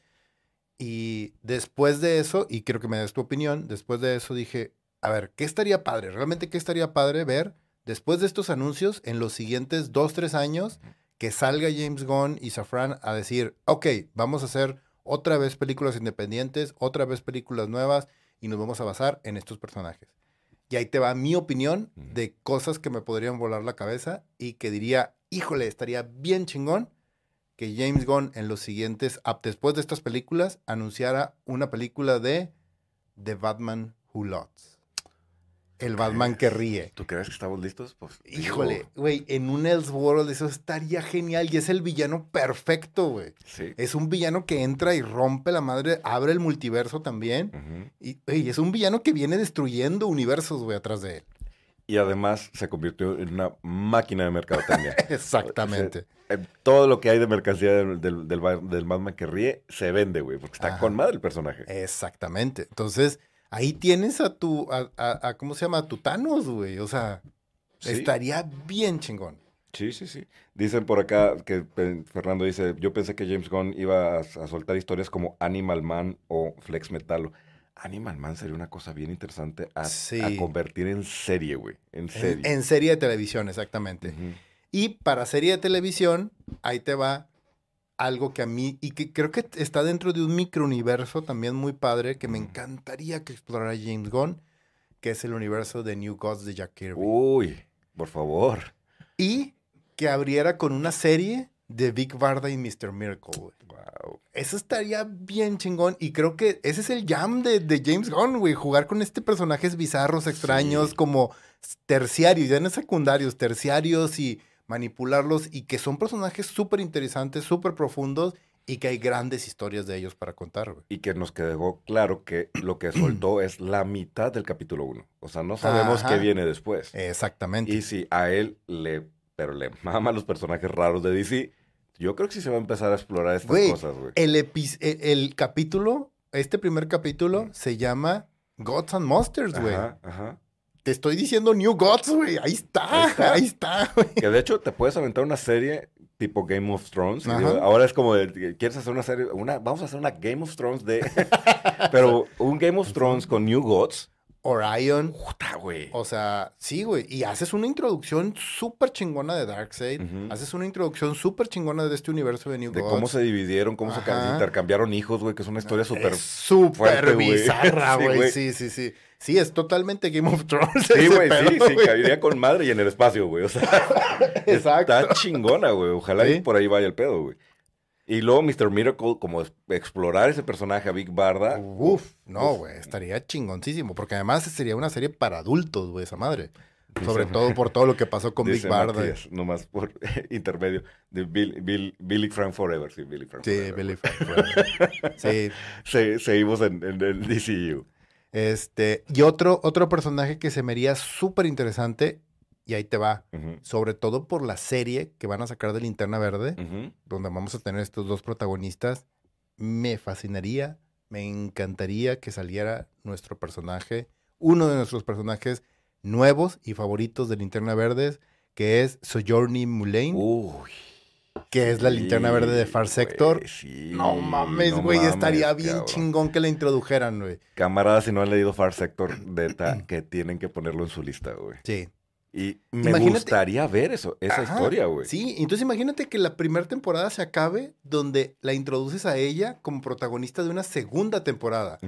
Speaker 2: Y después de eso, y quiero que me des tu opinión, después de eso dije, a ver, ¿qué estaría padre? ¿Realmente qué estaría padre ver después de estos anuncios en los siguientes dos, tres años que salga James Gunn y Safran a decir, ok, vamos a hacer otra vez películas independientes, otra vez películas nuevas y nos vamos a basar en estos personajes. Y ahí te va mi opinión de cosas que me podrían volar la cabeza y que diría, híjole, estaría bien chingón que James Gunn en los siguientes, después de estas películas, anunciara una película de The Batman Who Lots. El Batman que ríe.
Speaker 1: ¿Tú crees que estamos listos? Pues,
Speaker 2: Híjole, güey, en un Elseworld eso estaría genial y es el villano perfecto, güey.
Speaker 1: Sí.
Speaker 2: Es un villano que entra y rompe la madre, abre el multiverso también. Y güey, es un villano que viene destruyendo universos, güey, atrás de él.
Speaker 1: Y además se convirtió en una máquina de mercadotecnia. (laughs)
Speaker 2: Exactamente.
Speaker 1: Eh, Todo lo que hay de mercancía del, del, del, Ba- del Batman que ríe se vende, güey, porque está
Speaker 2: Ajá.
Speaker 1: con madre el personaje.
Speaker 2: Exactamente. Entonces, ahí tienes a tu, a, a- a- ¿cómo se llama? A tu Thanos, güey. O sea,
Speaker 1: Sí.
Speaker 2: estaría bien chingón.
Speaker 1: Sí, sí, sí. Dicen por acá que Fernando dice, yo pensé que James Gunn iba a, a soltar historias como Animal Man o Flex Metalo. Animal Man sería una cosa bien interesante a, convertir en serie, güey. En serie.
Speaker 2: en serie de televisión, exactamente. Y para serie de televisión, ahí te va algo que a mí, y que creo que está dentro de un microuniverso también muy padre, que me encantaría que explorara James Gunn, que es el universo de New Gods de Jack Kirby.
Speaker 1: Uy, por favor.
Speaker 2: Y que abriera con una serie de Big Barda y Mr. Miracle, güey.
Speaker 1: Wow.
Speaker 2: Eso estaría bien chingón. Y creo que ese es el jam de, de James Gunn, güey. Jugar con este personajes bizarros, extraños,
Speaker 1: Sí.
Speaker 2: como terciarios, ya no secundarios, terciarios y manipularlos. Y que son personajes súper interesantes, súper profundos y que hay grandes historias de ellos para contar, güey.
Speaker 1: Y que nos quedó claro que lo que (clears throat) soltó es la mitad del capítulo 1. O sea, no sabemos
Speaker 2: Ajá.
Speaker 1: qué viene después.
Speaker 2: Exactamente.
Speaker 1: Y si a él le, pero le mama los personajes raros de DC, yo creo que sí se va a empezar a explorar estas cosas, güey.
Speaker 2: el, el, el capítulo, este primer capítulo, se llama Gods and Monsters, güey.
Speaker 1: Ajá, ajá.
Speaker 2: Te estoy diciendo New Gods, güey. Ahí está,
Speaker 1: Ahí está.
Speaker 2: ahí está, güey.
Speaker 1: Que de hecho te puedes aventar una serie tipo Game of Thrones. digo, ahora es como, de, ¿quieres hacer una serie? Una, vamos a hacer una Game of Thrones de... (laughs) pero un Game of Thrones con New Gods.
Speaker 2: Orion.
Speaker 1: Puta, güey.
Speaker 2: O sea, sí, güey. Y haces una introducción súper chingona de Darkseid. Haces una introducción súper chingona de este universo de New
Speaker 1: De
Speaker 2: Gods.
Speaker 1: cómo se dividieron, cómo se intercambiaron hijos, güey, que es una historia súper...
Speaker 2: Súper (laughs) bizarra, güey. Sí, sí, sí. Sí, es totalmente Game of Thrones.
Speaker 1: Sí, güey, sí, sí, caería con madre y en el espacio, güey. O sea, (laughs)
Speaker 2: Exacto.
Speaker 1: está chingona, güey. Ojalá
Speaker 2: Sí.
Speaker 1: y por ahí vaya el pedo, güey. Y luego Mr. Miracle, como explorar ese personaje a Big Barda.
Speaker 2: Uf, no, güey. Estaría chingoncísimo. Porque además sería una serie para adultos, güey, esa madre.
Speaker 1: Dice-
Speaker 2: Sobre todo por todo lo que pasó con Big Barda.
Speaker 1: Matías, nomás por (laughs) intermedio de Bill, Bill- Billy Frank Forever. Sí, Billy Frank
Speaker 2: Sí,
Speaker 1: Forever.
Speaker 2: Billy Frank Forever. (laughs) Sí.
Speaker 1: Se- seguimos en, en el DCU.
Speaker 2: Este, y otro, otro personaje que se me haría súper interesante, y ahí te va, sobre todo por la serie que van a sacar de Linterna Verde, donde vamos a tener estos dos protagonistas, me fascinaría, me encantaría que saliera nuestro personaje, uno de nuestros personajes nuevos y favoritos de Linterna Verde, que es Sojourner Mulane,
Speaker 1: Uy.
Speaker 2: Que es la Linterna Verde de Far Sector.
Speaker 1: sí,
Speaker 2: No mames, güey, estaría bien
Speaker 1: cabrón.
Speaker 2: chingón que la introdujeran, güey.
Speaker 1: Camaradas, si no han leído Far Sector, neta, que tienen que ponerlo en su lista, güey.
Speaker 2: Sí.
Speaker 1: Y me
Speaker 2: Imagínate-
Speaker 1: gustaría ver eso, esa
Speaker 2: Ajá,
Speaker 1: historia, güey.
Speaker 2: Sí, entonces imagínate que la primera temporada se acabe donde la introduces a ella como protagonista de una segunda temporada.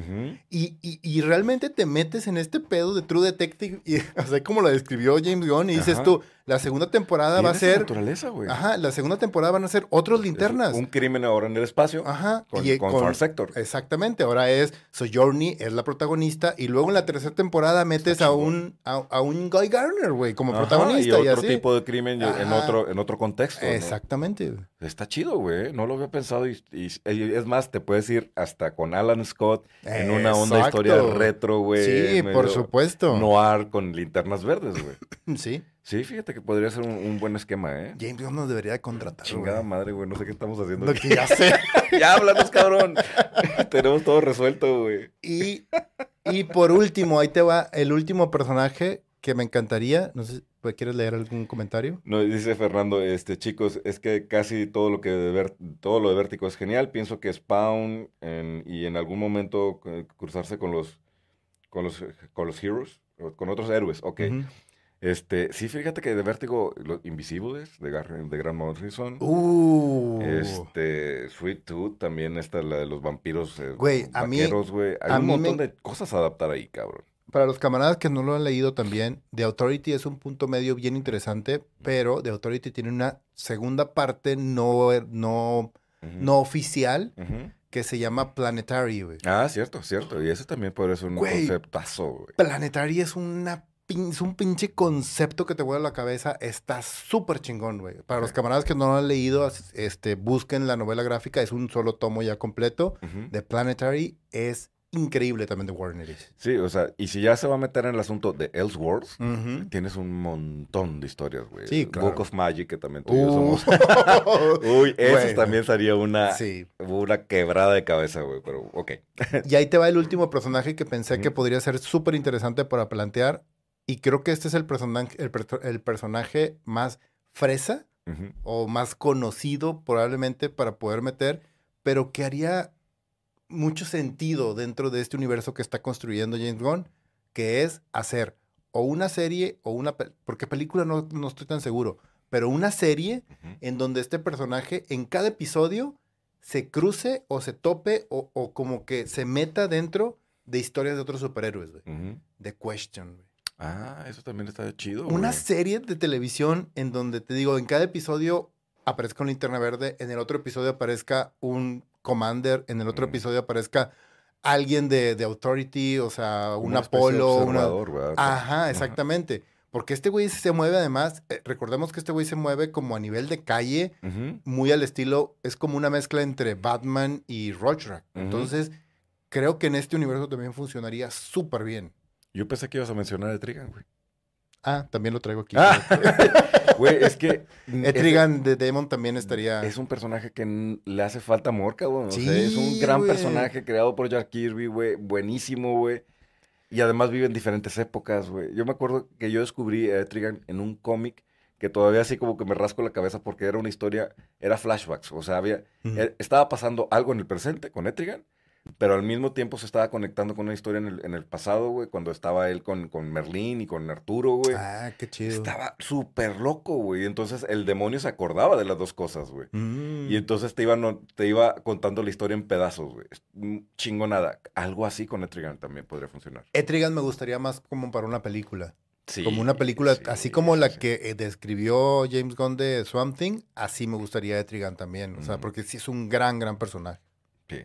Speaker 2: Y, y- y realmente te metes en este pedo de True Detective, y, (laughs) o sea, como lo describió James Gunn, y dices
Speaker 1: Ajá.
Speaker 2: tú, la segunda temporada va a ser...
Speaker 1: naturaleza, güey.
Speaker 2: Ajá, la segunda temporada van a ser otros
Speaker 1: Es
Speaker 2: linternas.
Speaker 1: Un crimen ahora en el espacio
Speaker 2: Ajá.
Speaker 1: con,
Speaker 2: y,
Speaker 1: con
Speaker 2: con-
Speaker 1: Far Sector.
Speaker 2: Exactamente, ahora es Sojourner, es la protagonista, y luego en la tercera temporada metes a un, a, a un Guy Garner, güey, como
Speaker 1: Ajá,
Speaker 2: protagonista.
Speaker 1: y otro
Speaker 2: así.
Speaker 1: tipo de crimen y- en otro, en otro contexto. ¿no?
Speaker 2: Exactamente.
Speaker 1: Está chido, güey. No lo había pensado. Y, y- y es más, te puedes ir hasta con Alan Scott en una onda
Speaker 2: Exacto.
Speaker 1: historia retro, güey.
Speaker 2: Sí, por supuesto.
Speaker 1: Noir con linternas verdes, güey. (laughs)
Speaker 2: Sí.
Speaker 1: Sí, fíjate que podría ser un, un buen esquema, ¿eh?
Speaker 2: James Gunn nos debería de contratar.
Speaker 1: Chingada
Speaker 2: güey.
Speaker 1: madre, güey. No sé qué estamos haciendo.
Speaker 2: Lo
Speaker 1: aquí.
Speaker 2: que ya sé. (laughs)
Speaker 1: ya háblanos, cabrón. (laughs) Tenemos todo resuelto, güey.
Speaker 2: Y, y por último, ahí te va el último personaje que me encantaría. No sé, pues, ¿quieres leer algún comentario?
Speaker 1: No, dice Fernando, este, chicos, es que casi todo lo que de Ver- todo lo de Vértigo es genial. Pienso que Spawn en- y en algún momento eh, cruzarse con los con los con los heroes, con otros héroes, ok. Este, sí, fíjate que de Vértigo, los Invisibles de, Gar- de Grant Morrison.
Speaker 2: Uh.
Speaker 1: Este, Sweet Tooth, también está la de los vampiros eh,
Speaker 2: Güey, a mí-
Speaker 1: güey. Hay
Speaker 2: a
Speaker 1: un
Speaker 2: mí
Speaker 1: montón
Speaker 2: me-
Speaker 1: de cosas a adaptar ahí, cabrón.
Speaker 2: para los camaradas que no lo han leído también, The Authority es un punto medio bien interesante, pero The Authority tiene una segunda parte no, no,
Speaker 1: Ujú.
Speaker 2: no oficial que se llama Planetary, güey.
Speaker 1: Ah, cierto, cierto. Y ese también podría ser un conceptazo, güey.
Speaker 2: Planetary es una es un pinche concepto que te vuela la cabeza. Está súper chingón, güey. Para los camaradas que no lo han leído, este, busquen la novela gráfica. Es un solo tomo ya completo. The Planetary es increíble también de Warner. Ellis.
Speaker 1: Sí, o sea, y si ya se va a meter en el asunto de
Speaker 2: Ujú.
Speaker 1: tienes un montón de historias, güey.
Speaker 2: Sí, claro.
Speaker 1: Book of Magic, que también tú y yo
Speaker 2: Uh.
Speaker 1: somos. (laughs) Uy, eso
Speaker 2: Bueno.
Speaker 1: también sería una,
Speaker 2: Sí.
Speaker 1: una quebrada de cabeza, güey, pero ok.
Speaker 2: Y ahí te va el último personaje que pensé que podría ser súper interesante para plantear. Y creo que este es el, personaje el, per- el personaje más fresa o más conocido probablemente para poder meter, pero que haría mucho sentido dentro de este universo que está construyendo James Gunn, que es hacer o una serie o una... Porque película no, no estoy tan seguro, pero una serie en donde este personaje en cada episodio se cruce o se tope o, o como que se meta dentro de historias de otros superhéroes, güey. The Question, güey.
Speaker 1: Ah, eso también está chido,
Speaker 2: Una
Speaker 1: güey.
Speaker 2: serie de televisión en donde te digo, en cada episodio aparezca una linterna verde, en el otro episodio aparezca un commander, en el otro
Speaker 1: Mm.
Speaker 2: episodio aparezca alguien de, de Authority, o sea, un
Speaker 1: Una
Speaker 2: Apolo, una...
Speaker 1: ¿verdad?
Speaker 2: Ajá, exactamente. Porque este güey se mueve además, eh, recordemos que este güey se mueve como a nivel de calle, muy al estilo, es como una mezcla entre Batman y Rorschach.
Speaker 1: Ujú.
Speaker 2: Entonces, creo que en este universo también funcionaría súper bien.
Speaker 1: Yo pensé que ibas a mencionar a Etrigan, güey.
Speaker 2: Ah, también lo traigo aquí.
Speaker 1: Ah, Güey, (laughs) es que... (laughs)
Speaker 2: Etrigan de Demon también estaría...
Speaker 1: Es un personaje que le hace falta amor, cabrón. O sea, es un
Speaker 2: Sí,
Speaker 1: gran
Speaker 2: güey.
Speaker 1: personaje creado por Jack Kirby, güey. Buenísimo, güey. Y además vive en diferentes épocas, güey. Yo me acuerdo que yo descubrí a Etrigan en un cómic que todavía así como que me rasco la cabeza porque era una historia, era flashbacks. O sea, había, eh, estaba pasando algo en el presente con Etrigan, pero al mismo tiempo se estaba conectando con una historia en el, en el pasado, güey, cuando estaba él con, con Merlín y con Arturo, güey.
Speaker 2: Ah, qué chido.
Speaker 1: Estaba súper loco, güey. Entonces el demonio se acordaba de las dos cosas, güey.
Speaker 2: Mm.
Speaker 1: Y entonces te iba, no- te iba contando la historia en pedazos, güey. Es un Chingonada. Algo así con Etrigan también podría funcionar.
Speaker 2: Etrigan me gustaría más como para una película.
Speaker 1: Sí.
Speaker 2: como una película,
Speaker 1: sí,
Speaker 2: así como
Speaker 1: sí,
Speaker 2: la que eh, describió James Gunn de Swamp Thing, así me gustaría Etrigan también. O sea, porque sí es un gran, gran personaje.
Speaker 1: Sí.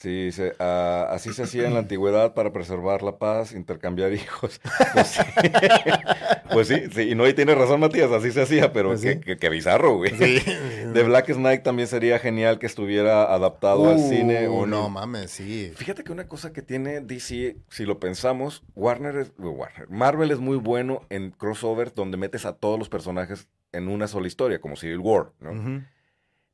Speaker 1: Sí, se- ah, así se hacía en la antigüedad para preservar la paz, intercambiar (laughs) hijos. Pues sí, (laughs) Pues sí, sí, y no, y tiene razón Matías, así se hacía, pero
Speaker 2: Pues
Speaker 1: qué,
Speaker 2: sí.
Speaker 1: qué- qué bizarro, güey. (laughs) De Black Knight también sería genial que estuviera adaptado al cine.
Speaker 2: Uh,
Speaker 1: o
Speaker 2: no mames, sí.
Speaker 1: Fíjate que una cosa que tiene DC, si lo pensamos, Warner es, Warner, Marvel es muy bueno en crossovers donde metes a todos los personajes en una sola historia, como Civil War, ¿no?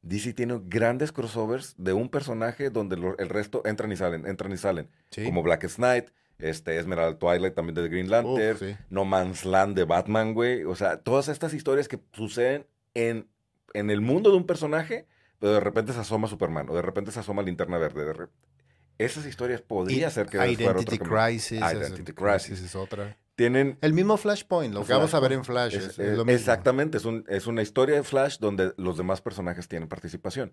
Speaker 1: DC tiene grandes crossovers de un personaje donde lo- el resto entran y salen, entran y salen,
Speaker 2: Sí.
Speaker 1: como Black Knight, este Esmeralda Twilight también de The Green Lantern,
Speaker 2: sí.
Speaker 1: No Man's Land de Batman, güey, o sea, todas estas historias que suceden en, en el mundo de un personaje, pero de repente se asoma Superman, o de repente se asoma Linterna Verde, de esas historias podría
Speaker 2: Y
Speaker 1: ser que fuera
Speaker 2: Identity
Speaker 1: camino.
Speaker 2: Crisis. es-
Speaker 1: Identity Crisis.
Speaker 2: es otra.
Speaker 1: Tienen
Speaker 2: El mismo Flashpoint, lo que vamos a ver en Flash.
Speaker 1: es-
Speaker 2: es- es
Speaker 1: es-
Speaker 2: lo mismo.
Speaker 1: exactamente, es, un- es una historia de Flash donde los demás personajes tienen participación.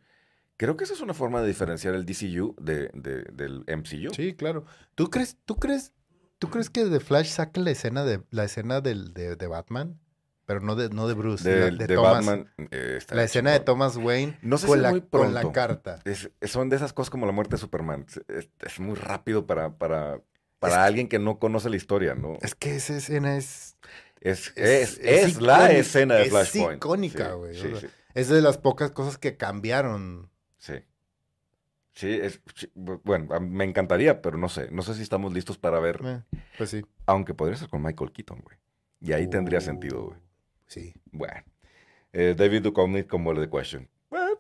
Speaker 1: Creo que esa es una forma de diferenciar el DCU de, de- del MCU.
Speaker 2: Sí, claro. ¿Tú crees, tú crees, tú crees que The Flash saque la escena de la escena del, de, de Batman? Pero no de, no de Bruce,
Speaker 1: De,
Speaker 2: la- de
Speaker 1: de
Speaker 2: Thomas-
Speaker 1: Batman. eh, está
Speaker 2: La escena de. Thomas Wayne
Speaker 1: No sé
Speaker 2: con,
Speaker 1: si
Speaker 2: la,
Speaker 1: muy
Speaker 2: con la carta.
Speaker 1: Es- son de esas cosas como la muerte de Superman. Es, es- es muy rápido para, para, para alguien que no conoce la historia, ¿no?
Speaker 2: Es que esa escena es,
Speaker 1: Es, es,
Speaker 2: es-
Speaker 1: es
Speaker 2: es
Speaker 1: la
Speaker 2: icónica-
Speaker 1: escena de
Speaker 2: es
Speaker 1: Flashpoint.
Speaker 2: icónica,
Speaker 1: Sí,
Speaker 2: güey, o
Speaker 1: Sí,
Speaker 2: sea,
Speaker 1: sí,
Speaker 2: es de las pocas cosas que cambiaron.
Speaker 1: sí. Sí, es, bueno, me encantaría, pero no sé. No sé si estamos listos para ver.
Speaker 2: Eh, pues sí.
Speaker 1: Aunque podría ser con Michael Keaton, güey. Y ahí tendría
Speaker 2: Uh,
Speaker 1: sentido, güey.
Speaker 2: Sí.
Speaker 1: Bueno. Eh, David Duchovny como el de Question.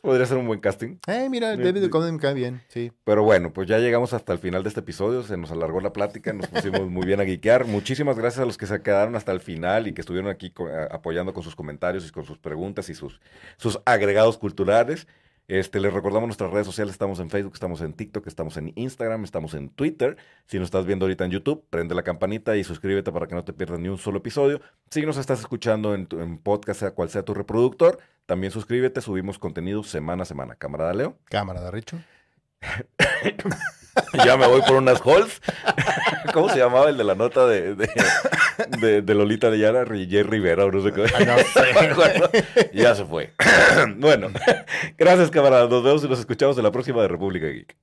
Speaker 1: Podría ser un buen casting.
Speaker 2: Eh, mira, David
Speaker 1: de-
Speaker 2: Duchovny me cae bien, sí.
Speaker 1: Pero bueno, pues ya llegamos hasta el final de este episodio. Se nos alargó la plática, nos pusimos muy bien a geekear. Muchísimas gracias a los que se quedaron hasta el final y que estuvieron aquí co- apoyando con sus comentarios y con sus preguntas y sus, sus agregados culturales. Este, les recordamos nuestras redes sociales, estamos en Facebook, estamos en TikTok, estamos en Instagram, estamos en Twitter. Si nos estás viendo ahorita en YouTube, prende la campanita y suscríbete para que no te pierdas ni un solo episodio. Si nos estás escuchando en, tu- en podcast, sea cual sea tu reproductor, también suscríbete, subimos contenido semana a semana. Camarada Leo.
Speaker 2: Cámara de Richo. (laughs)
Speaker 1: ya me voy por unas halls. (laughs) ¿Cómo se llamaba el de la nota de, de, de, de Lolita de Yara? Jerry Rivera o no sé qué.
Speaker 2: Ah, no sé. (laughs)
Speaker 1: ya se fue. (clears throat) bueno, gracias, camaradas. Nos vemos y nos escuchamos en la próxima de República Geek.